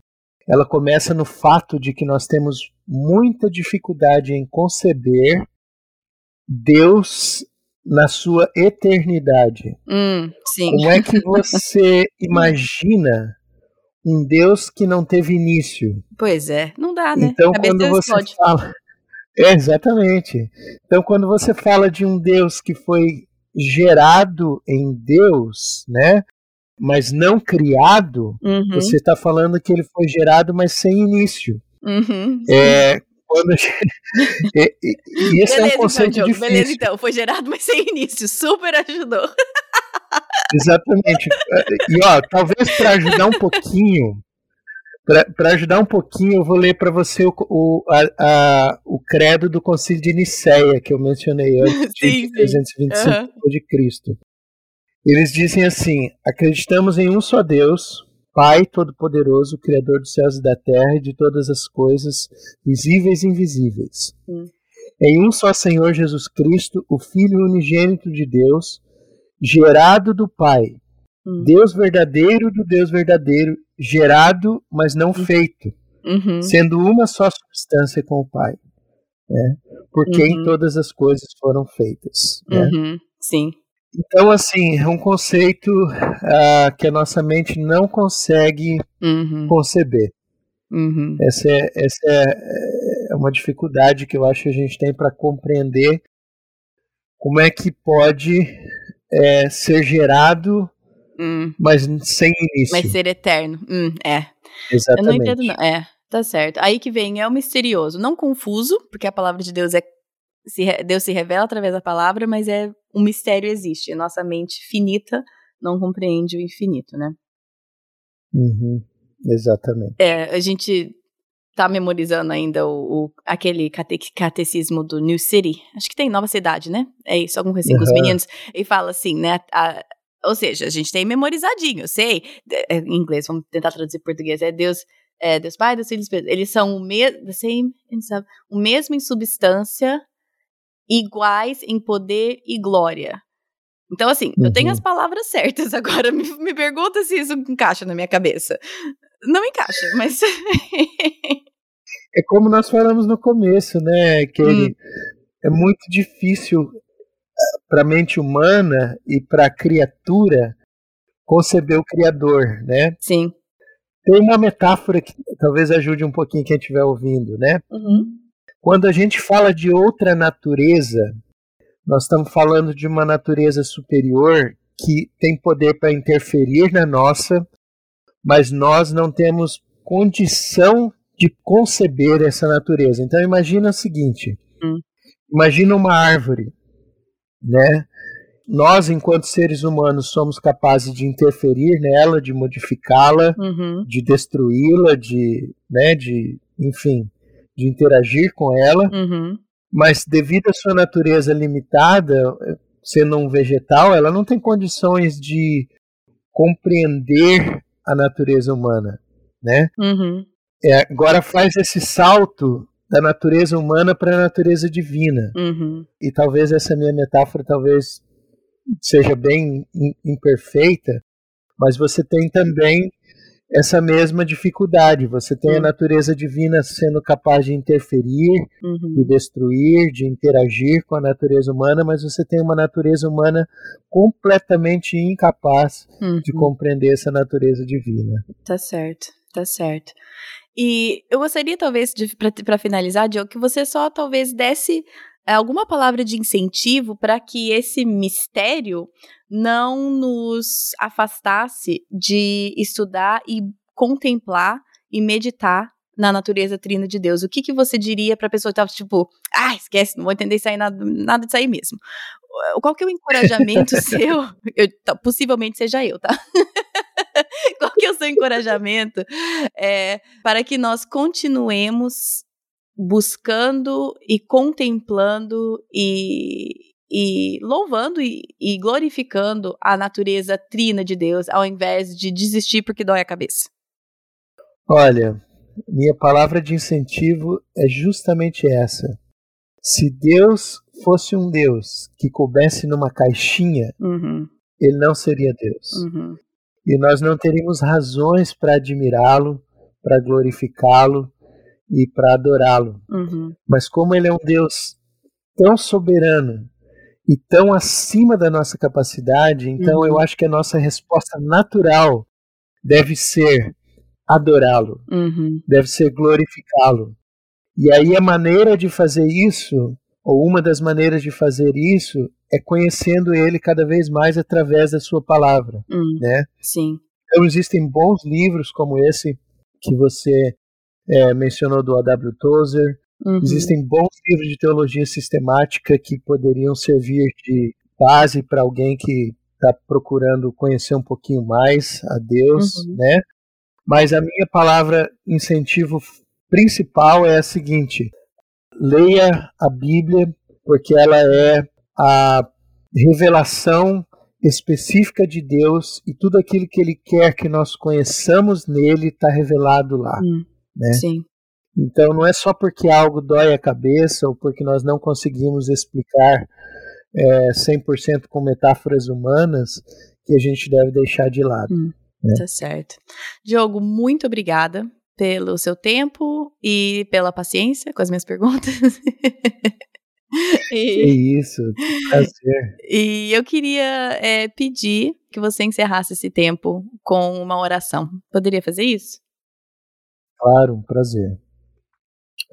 Speaker 2: ela começa no fato de que nós temos muita dificuldade em conceber Deus na sua eternidade.
Speaker 1: Hum,
Speaker 2: Como é que você imagina um Deus que não teve início.
Speaker 1: Pois é, não dá, né?
Speaker 2: Então, quando você explode. fala. É, exatamente. Então, quando você fala de um Deus que foi gerado em Deus, né? Mas não criado, uhum. você está falando que ele foi gerado, mas sem início.
Speaker 1: Uhum,
Speaker 2: é, quando e, e, esse beleza, é um conceito
Speaker 1: então,
Speaker 2: difícil.
Speaker 1: Beleza, então, foi gerado, mas sem início. Super ajudou.
Speaker 2: Exatamente. E ó, talvez para ajudar um pouquinho, para ajudar um pouquinho, eu vou ler para você o, o, a, a, o credo do Concílio de Nicéia, que eu mencionei antes, sim, de 325 uhum. de Cristo. Eles dizem assim: acreditamos em um só Deus, Pai Todo-Poderoso, Criador dos céus e da terra e de todas as coisas, visíveis e invisíveis. Hum. Em um só Senhor Jesus Cristo, o Filho unigênito de Deus, gerado do Pai, hum. Deus verdadeiro do Deus verdadeiro, gerado, mas não hum. feito, uhum. sendo uma só substância com o Pai. Né? Por quem uhum. todas as coisas foram feitas. Né?
Speaker 1: Uhum. Sim.
Speaker 2: Então, assim, é um conceito uh, que a nossa mente não consegue uhum. conceber.
Speaker 1: Uhum.
Speaker 2: Essa, é, essa é, é, uma dificuldade que eu acho que a gente tem para compreender como é que pode é, ser gerado, hum. mas sem início.
Speaker 1: Mas ser eterno. Hum, é.
Speaker 2: Exatamente. Eu
Speaker 1: não entendo, não. É, tá certo. Aí que vem, é o misterioso. Não confuso, porque a palavra de Deus é. Se, Deus se revela através da palavra, mas é um mistério existe. A nossa mente finita não compreende o infinito, né?
Speaker 2: Uhum, exatamente.
Speaker 1: É, a gente tá memorizando ainda o, o aquele cate, catecismo do New City. Acho que tem Nova Cidade, né? É isso, algum assim uhum. com os meninos. E fala assim, né? A, ou seja, a gente tem memorizadinho, eu sei. É, em inglês, vamos tentar traduzir em português. É Deus, é Deus Pai, Deus Filho, Eles são o, me same, o mesmo em substância, iguais em poder e glória. Então, assim, uhum. eu tenho uhum. as palavras certas, agora me, me pergunta se isso encaixa na minha cabeça. Não encaixa, mas.
Speaker 2: é como nós falamos no começo, né? Que hum. é muito difícil eh, para a mente humana e para a criatura conceber o Criador, né?
Speaker 1: Sim.
Speaker 2: Tem uma metáfora que talvez ajude um pouquinho quem estiver ouvindo, né?
Speaker 1: Uhum.
Speaker 2: Quando a gente fala de outra natureza, nós estamos falando de uma natureza superior que tem poder para interferir na nossa, mas nós não temos condição de conceber essa natureza. Então imagina o seguinte: hum. imagina uma árvore, né? Nós, enquanto seres humanos, somos capazes de interferir nela, de modificá-la,
Speaker 1: uhum.
Speaker 2: de destruí-la, de, né, de, enfim, de interagir com ela,
Speaker 1: uhum.
Speaker 2: mas devido à sua natureza limitada, sendo um vegetal, ela não tem condições de compreender a natureza humana, né?
Speaker 1: Uhum.
Speaker 2: É, agora faz esse salto da natureza humana para a natureza divina.
Speaker 1: Uhum.
Speaker 2: E talvez essa minha metáfora talvez seja bem imperfeita, mas você tem também essa mesma dificuldade. Você tem a natureza divina sendo capaz de interferir,
Speaker 1: uhum.
Speaker 2: de destruir, de interagir com a natureza humana, mas você tem uma natureza humana completamente incapaz
Speaker 1: uhum.
Speaker 2: de compreender essa natureza divina.
Speaker 1: Tá certo, tá certo. E eu gostaria, talvez, para finalizar, Diogo, que você só talvez desse alguma palavra de incentivo para que esse mistério não nos afastasse de estudar e contemplar e meditar na natureza trina de Deus. O que, que você diria para a pessoa que estava tipo, ah, esquece, não vou entender isso aí, nada, nada disso aí mesmo. Qual que é o encorajamento seu? Eu, possivelmente seja eu, tá? Qual que é o seu encorajamento é, para que nós continuemos buscando e contemplando e, e louvando e, e, glorificando a natureza trina de Deus, ao invés de desistir porque dói a cabeça?
Speaker 2: Olha, minha palavra de incentivo é justamente essa. Se Deus fosse um Deus que coubesse numa caixinha,
Speaker 1: uhum.
Speaker 2: ele não seria Deus.
Speaker 1: Uhum.
Speaker 2: E nós não teríamos razões para admirá-lo, para glorificá-lo, e para adorá-lo.
Speaker 1: Uhum.
Speaker 2: Mas como ele é um Deus tão soberano e tão acima da nossa capacidade, então uhum. eu acho que a nossa resposta natural deve ser adorá-lo, uhum. deve ser glorificá-lo. E aí a maneira de fazer isso, ou uma das maneiras de fazer isso, é conhecendo ele cada vez mais através da sua palavra, uhum. né?
Speaker 1: Sim.
Speaker 2: Então existem bons livros como esse que você é, mencionou do A.W. Tozer. Uhum. Existem bons livros de teologia sistemática que poderiam servir de base para alguém que está procurando conhecer um pouquinho mais a Deus, uhum. né? Mas a minha palavra incentivo principal é a seguinte: leia a Bíblia, porque ela é a revelação específica de Deus e tudo aquilo que Ele quer que nós conheçamos nele está revelado lá. Hum, né?
Speaker 1: Sim.
Speaker 2: Então não é só porque algo dói a cabeça ou porque nós não conseguimos explicar é, 100% com metáforas humanas que a gente deve deixar de lado. Hum.
Speaker 1: Né? Tá certo. Diogo, muito obrigada pelo seu tempo e pela paciência com as minhas perguntas.
Speaker 2: e, é isso, prazer.
Speaker 1: E eu queria é, pedir que você encerrasse esse tempo com uma oração. Poderia fazer isso?
Speaker 2: Claro, um prazer.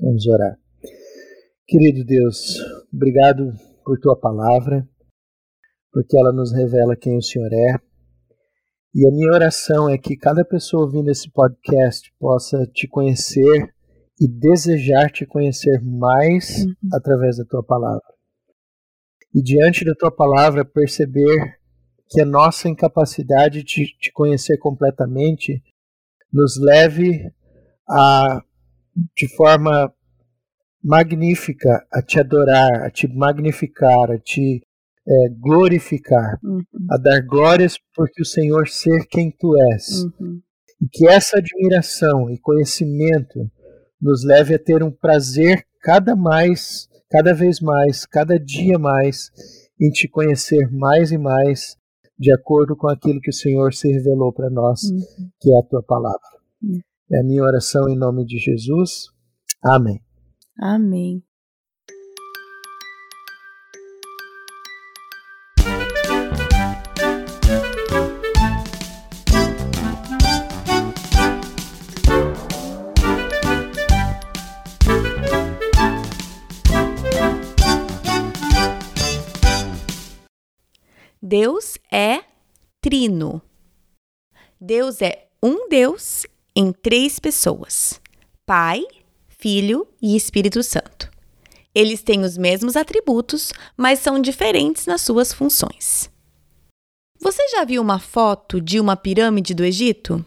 Speaker 2: Vamos orar. Querido Deus, obrigado por tua palavra, porque ela nos revela quem o Senhor é e a minha oração é que cada pessoa ouvindo esse podcast possa te conhecer e desejar te conhecer mais uhum. através da tua palavra. E diante da tua palavra, perceber que a nossa incapacidade de te conhecer completamente nos leve a, de forma magnífica, a te adorar, a te magnificar, a te é, glorificar, uhum. a dar glórias porque o Senhor ser quem tu és. Uhum. E que essa admiração e conhecimento nos leve a ter um prazer cada mais, cada vez mais, cada dia mais em te conhecer mais e mais de acordo com aquilo que o Senhor se revelou para nós, uhum. que é a tua palavra. É a minha oração em nome de Jesus. Amém.
Speaker 1: Amém. Deus é trino. Deus é um Deus em três pessoas: Pai, Filho e Espírito Santo. Eles têm os mesmos atributos, mas são diferentes nas suas funções. Você já viu uma foto de uma pirâmide do Egito?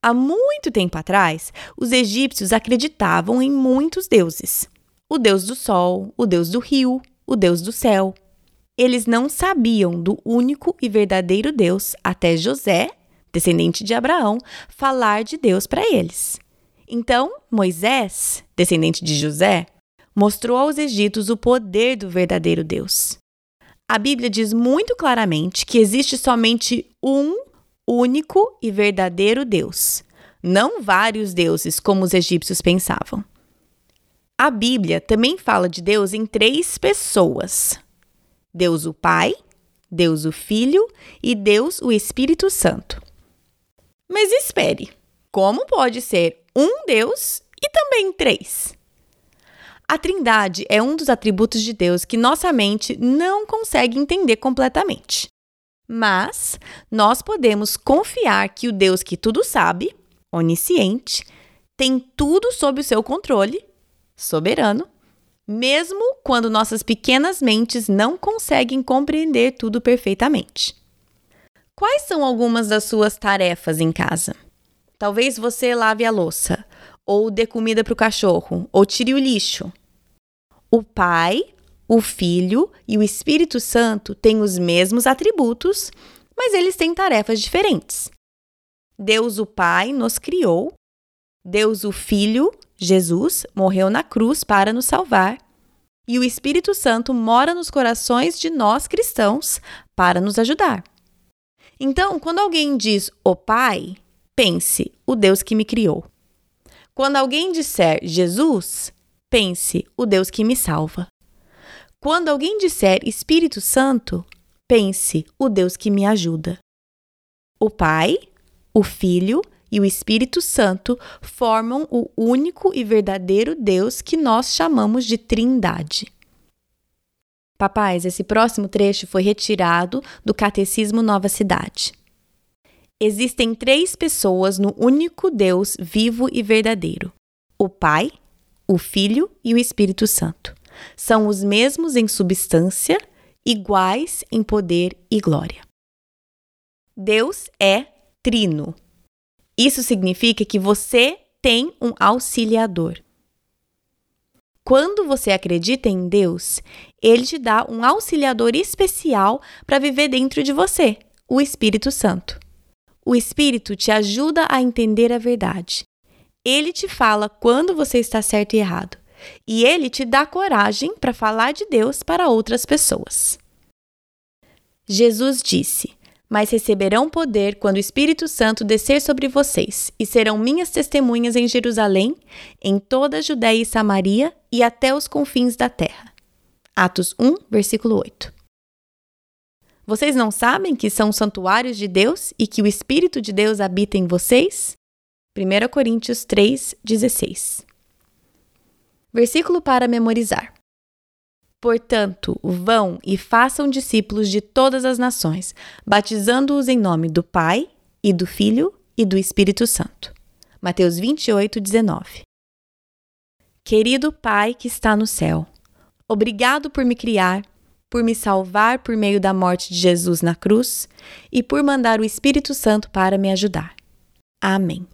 Speaker 1: Há muito tempo atrás, os egípcios acreditavam em muitos deuses: o deus do sol, o deus do rio, o deus do céu. Eles não sabiam do único e verdadeiro Deus até José, descendente de Abraão, falar de Deus para eles. Então, Moisés, descendente de José, mostrou aos egípcios o poder do verdadeiro Deus. A Bíblia diz muito claramente que existe somente um único e verdadeiro Deus, não vários deuses como os egípcios pensavam. A Bíblia também fala de Deus em três pessoas: Deus o Pai, Deus o Filho e Deus o Espírito Santo. Mas espere, como pode ser um Deus e também três? A Trindade é um dos atributos de Deus que nossa mente não consegue entender completamente. Mas nós podemos confiar que o Deus que tudo sabe, onisciente, tem tudo sob o seu controle, soberano mesmo quando nossas pequenas mentes não conseguem compreender tudo perfeitamente. Quais são algumas das suas tarefas em casa? Talvez você lave a louça, ou dê comida para o cachorro, ou tire o lixo. O Pai, o Filho e o Espírito Santo têm os mesmos atributos, mas eles têm tarefas diferentes. Deus, o Pai, nos criou. Deus, o Filho, Jesus morreu na cruz para nos salvar e o Espírito Santo mora nos corações de nós cristãos para nos ajudar. Então, quando alguém diz o Pai, pense o Deus que me criou. Quando alguém disser Jesus, pense o Deus que me salva. Quando alguém disser Espírito Santo, pense o Deus que me ajuda. O Pai, o Filho e o Espírito Santo formam o único e verdadeiro Deus que nós chamamos de Trindade. Papais, esse próximo trecho foi retirado do Catecismo Nova Cidade. Existem três pessoas no único Deus vivo e verdadeiro: o Pai, o Filho e o Espírito Santo. São os mesmos em substância, iguais em poder e glória. Deus é trino. Isso significa que você tem um auxiliador. Quando você acredita em Deus, ele te dá um auxiliador especial para viver dentro de você, o Espírito Santo. O Espírito te ajuda a entender a verdade. Ele te fala quando você está certo e errado. E ele te dá coragem para falar de Deus para outras pessoas. Jesus disse: mas receberão poder quando o Espírito Santo descer sobre vocês, e serão minhas testemunhas em Jerusalém, em toda a Judéia e Samaria e até os confins da terra. Atos 1, versículo 8. Vocês não sabem que são santuários de Deus e que o Espírito de Deus habita em vocês? 1 Coríntios 3, 16. Versículo para memorizar. Portanto, vão e façam discípulos de todas as nações, batizando-os em nome do Pai, e do Filho, e do Espírito Santo. Mateus 28, 19. Querido Pai que está no céu, obrigado por me criar, por me salvar por meio da morte de Jesus na cruz e por mandar o Espírito Santo para me ajudar. Amém.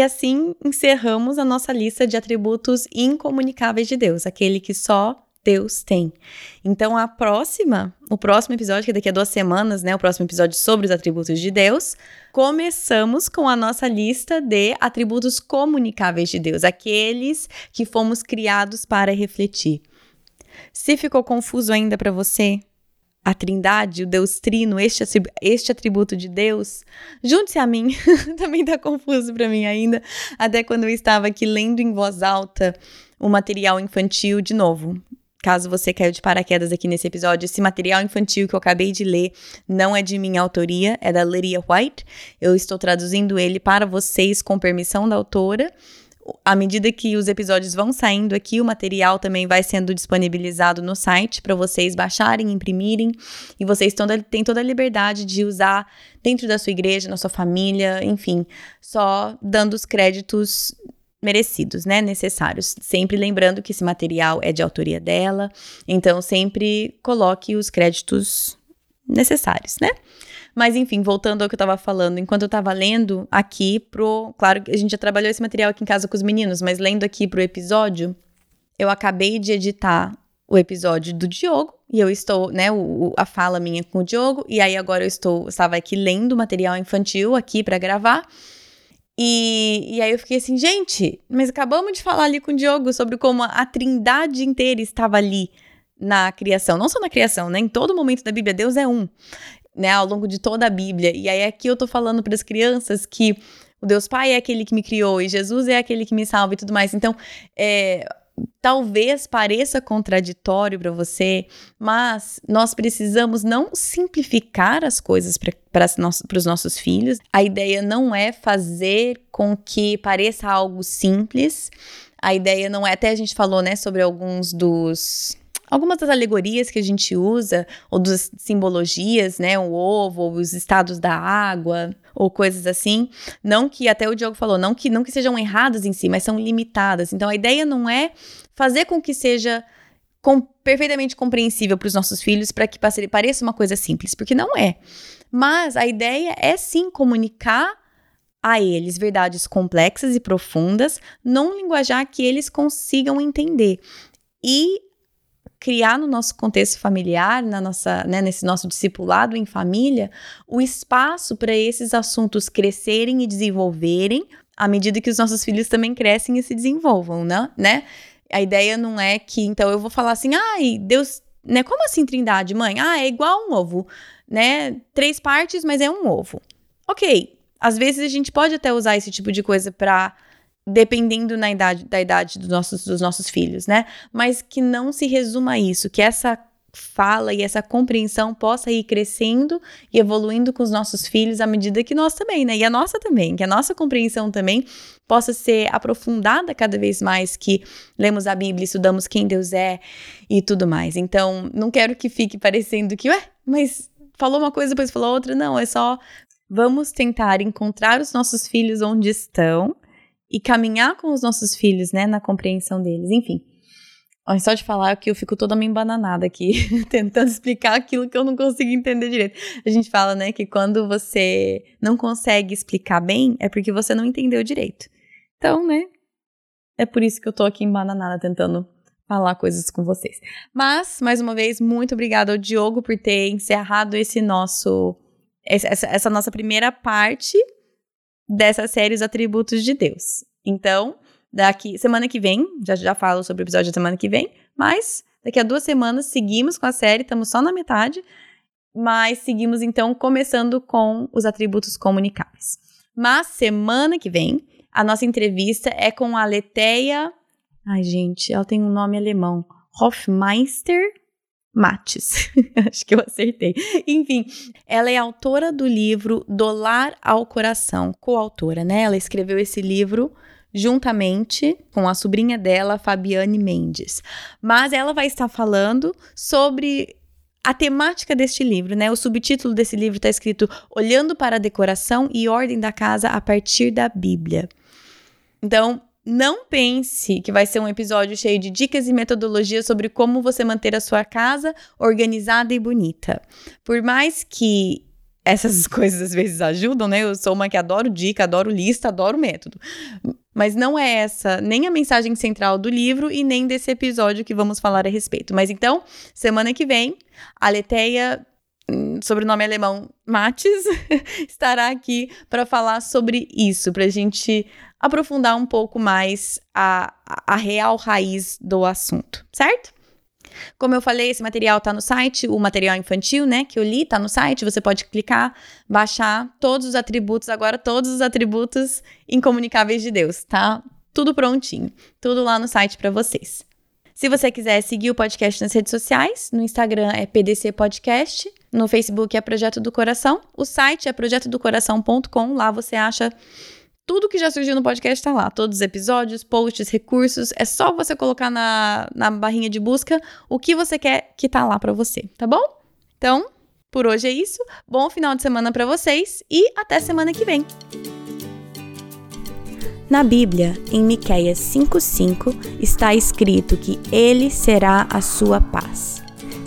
Speaker 1: E assim encerramos a nossa lista de atributos incomunicáveis de Deus, aquele que só Deus tem. Então, a próxima, o próximo episódio, que daqui a duas semanas, né? O próximo episódio sobre os atributos de Deus, começamos com a nossa lista de atributos comunicáveis de Deus, aqueles que fomos criados para refletir. Se ficou confuso ainda para você, a Trindade, o Deus Trino, este, este atributo de Deus, junte-se a mim. Também está confuso para mim ainda, até quando eu estava aqui lendo em voz alta o material infantil de novo. Caso você caiu de paraquedas aqui nesse episódio, esse material infantil que eu acabei de ler não é de minha autoria, é da Lydia White. Eu estou traduzindo ele para vocês com permissão da autora à medida que os episódios vão saindo aqui, o material também vai sendo disponibilizado no site para vocês baixarem, imprimirem, e vocês têm toda a liberdade de usar dentro da sua igreja, na sua família, enfim, só dando os créditos merecidos, né, necessários. Sempre lembrando que esse material é de autoria dela, então sempre coloque os créditos necessários, né? Mas enfim, voltando ao que eu tava falando, enquanto eu tava lendo aqui pro. Claro que a gente já trabalhou esse material aqui em casa com os meninos, mas lendo aqui pro episódio, eu acabei de editar o episódio do Diogo, e eu estou, né, o, a fala minha com o Diogo, e aí agora eu estou, estava aqui lendo material infantil aqui para gravar. E, e aí eu fiquei assim, gente, mas acabamos de falar ali com o Diogo sobre como a, a trindade inteira estava ali na criação, não só na criação, né? Em todo momento da Bíblia, Deus é um né, ao longo de toda a Bíblia. E aí aqui eu tô falando para as crianças que o Deus Pai é aquele que me criou e Jesus é aquele que me salva e tudo mais. Então, é, talvez pareça contraditório para você, mas nós precisamos não simplificar as coisas para os nossos filhos. A ideia não é fazer com que pareça algo simples. A ideia não é, até a gente falou, né, sobre alguns dos algumas das alegorias que a gente usa, ou das simbologias, né? O ovo, ou os estados da água, ou coisas assim. Não que, até o Diogo falou, não que, não que sejam erradas em si, mas são limitadas. Então a ideia não é fazer com que seja com, perfeitamente compreensível para os nossos filhos, para que pareça uma coisa simples, porque não é. Mas a ideia é sim comunicar a eles verdades complexas e profundas num linguajar que eles consigam entender. E criar no nosso contexto familiar, na nossa, né, nesse nosso discipulado em família, o espaço para esses assuntos crescerem e desenvolverem à medida que os nossos filhos também crescem e se desenvolvam, né? né? A ideia não é que, então, eu vou falar assim, ai, Deus, né? Como assim trindade, mãe? Ah, é igual um ovo. né, três partes, mas é um ovo. Ok, às vezes a gente pode até usar esse tipo de coisa para dependendo na idade, da idade dos nossos, dos nossos filhos, né? Mas que não se resuma a isso, que essa fala e essa compreensão possa ir crescendo e evoluindo com os nossos filhos à medida que nós também, né? E a nossa também, que a nossa compreensão também possa ser aprofundada cada vez mais que lemos a Bíblia, estudamos quem Deus é e tudo mais. Então, não quero que fique parecendo que, ué, mas falou uma coisa, depois falou outra. Não, é só vamos tentar encontrar os nossos filhos onde estão e caminhar com os nossos filhos, né, na compreensão deles. Enfim, só de falar que eu fico toda meio embananada aqui, tentando explicar aquilo que eu não consigo entender direito. A gente fala, né, que quando você não consegue explicar bem, é porque você não entendeu direito. Então, né, é por isso que eu tô aqui embananada tentando falar coisas com vocês. Mas, mais uma vez, muito obrigada ao Diogo por ter encerrado esse nosso, essa, essa nossa primeira parte dessa série Os Atributos de Deus. Então, daqui semana que vem, já já falo sobre o episódio da semana que vem, mas daqui a duas semanas seguimos com a série, estamos só na metade, mas seguimos então começando com os atributos comunicáveis. Mas semana que vem, a nossa entrevista é com a Leteia. Ai, gente, ela tem um nome alemão. Hofmeister Mates. Acho que eu acertei. Enfim, ela é autora do livro Dolar ao Coração, coautora, né? Ela escreveu esse livro juntamente com a sobrinha dela, Fabiane Mendes. Mas ela vai estar falando sobre a temática deste livro, né? O subtítulo desse livro está escrito Olhando para a decoração e ordem da casa a partir da Bíblia. Então, não pense que vai ser um episódio cheio de dicas e metodologias sobre como você manter a sua casa organizada e bonita. Por mais que essas coisas às vezes ajudam, né? Eu sou uma que adoro dica, adoro lista, adoro método. Mas não é essa nem a mensagem central do livro e nem desse episódio que vamos falar a respeito. Mas então, semana que vem, a Leteia sobrenome alemão Mates, estará aqui para falar sobre isso, para a gente aprofundar um pouco mais a, a real raiz do assunto, certo? Como eu falei, esse material está no site, o material infantil, né, que eu li, está no site, você pode clicar, baixar todos os atributos, agora todos os atributos incomunicáveis de Deus, tá? Tudo prontinho, tudo lá no site para vocês. Se você quiser seguir o podcast nas redes sociais, no Instagram é PDC Podcast, no Facebook é Projeto do Coração, o site é projetodocoração.com, lá você acha tudo que já surgiu no podcast está lá. Todos os episódios, posts, recursos. É só você colocar na, na barrinha de busca o que você quer que tá lá para você, tá bom? Então, por hoje é isso. Bom final de semana para vocês e até semana que vem. Na Bíblia, em Miqueias 5:5, está escrito que ele será a sua paz.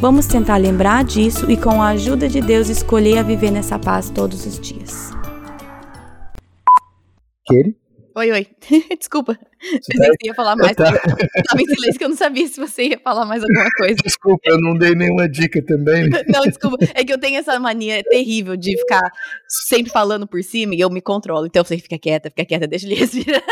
Speaker 1: Vamos tentar lembrar disso e, com a ajuda de Deus, escolher a viver nessa paz todos os dias.
Speaker 2: Kelly?
Speaker 1: Oi, oi. Desculpa. Você tá... ia falar mais. Tá... Eu tava em silêncio que eu não sabia se você ia falar mais alguma coisa.
Speaker 2: Desculpa, eu não dei nenhuma dica também.
Speaker 1: não, desculpa. É que eu tenho essa mania terrível de ficar sempre falando por cima e eu me controlo. Então você fica quieta, fica quieta, deixa ele respirar.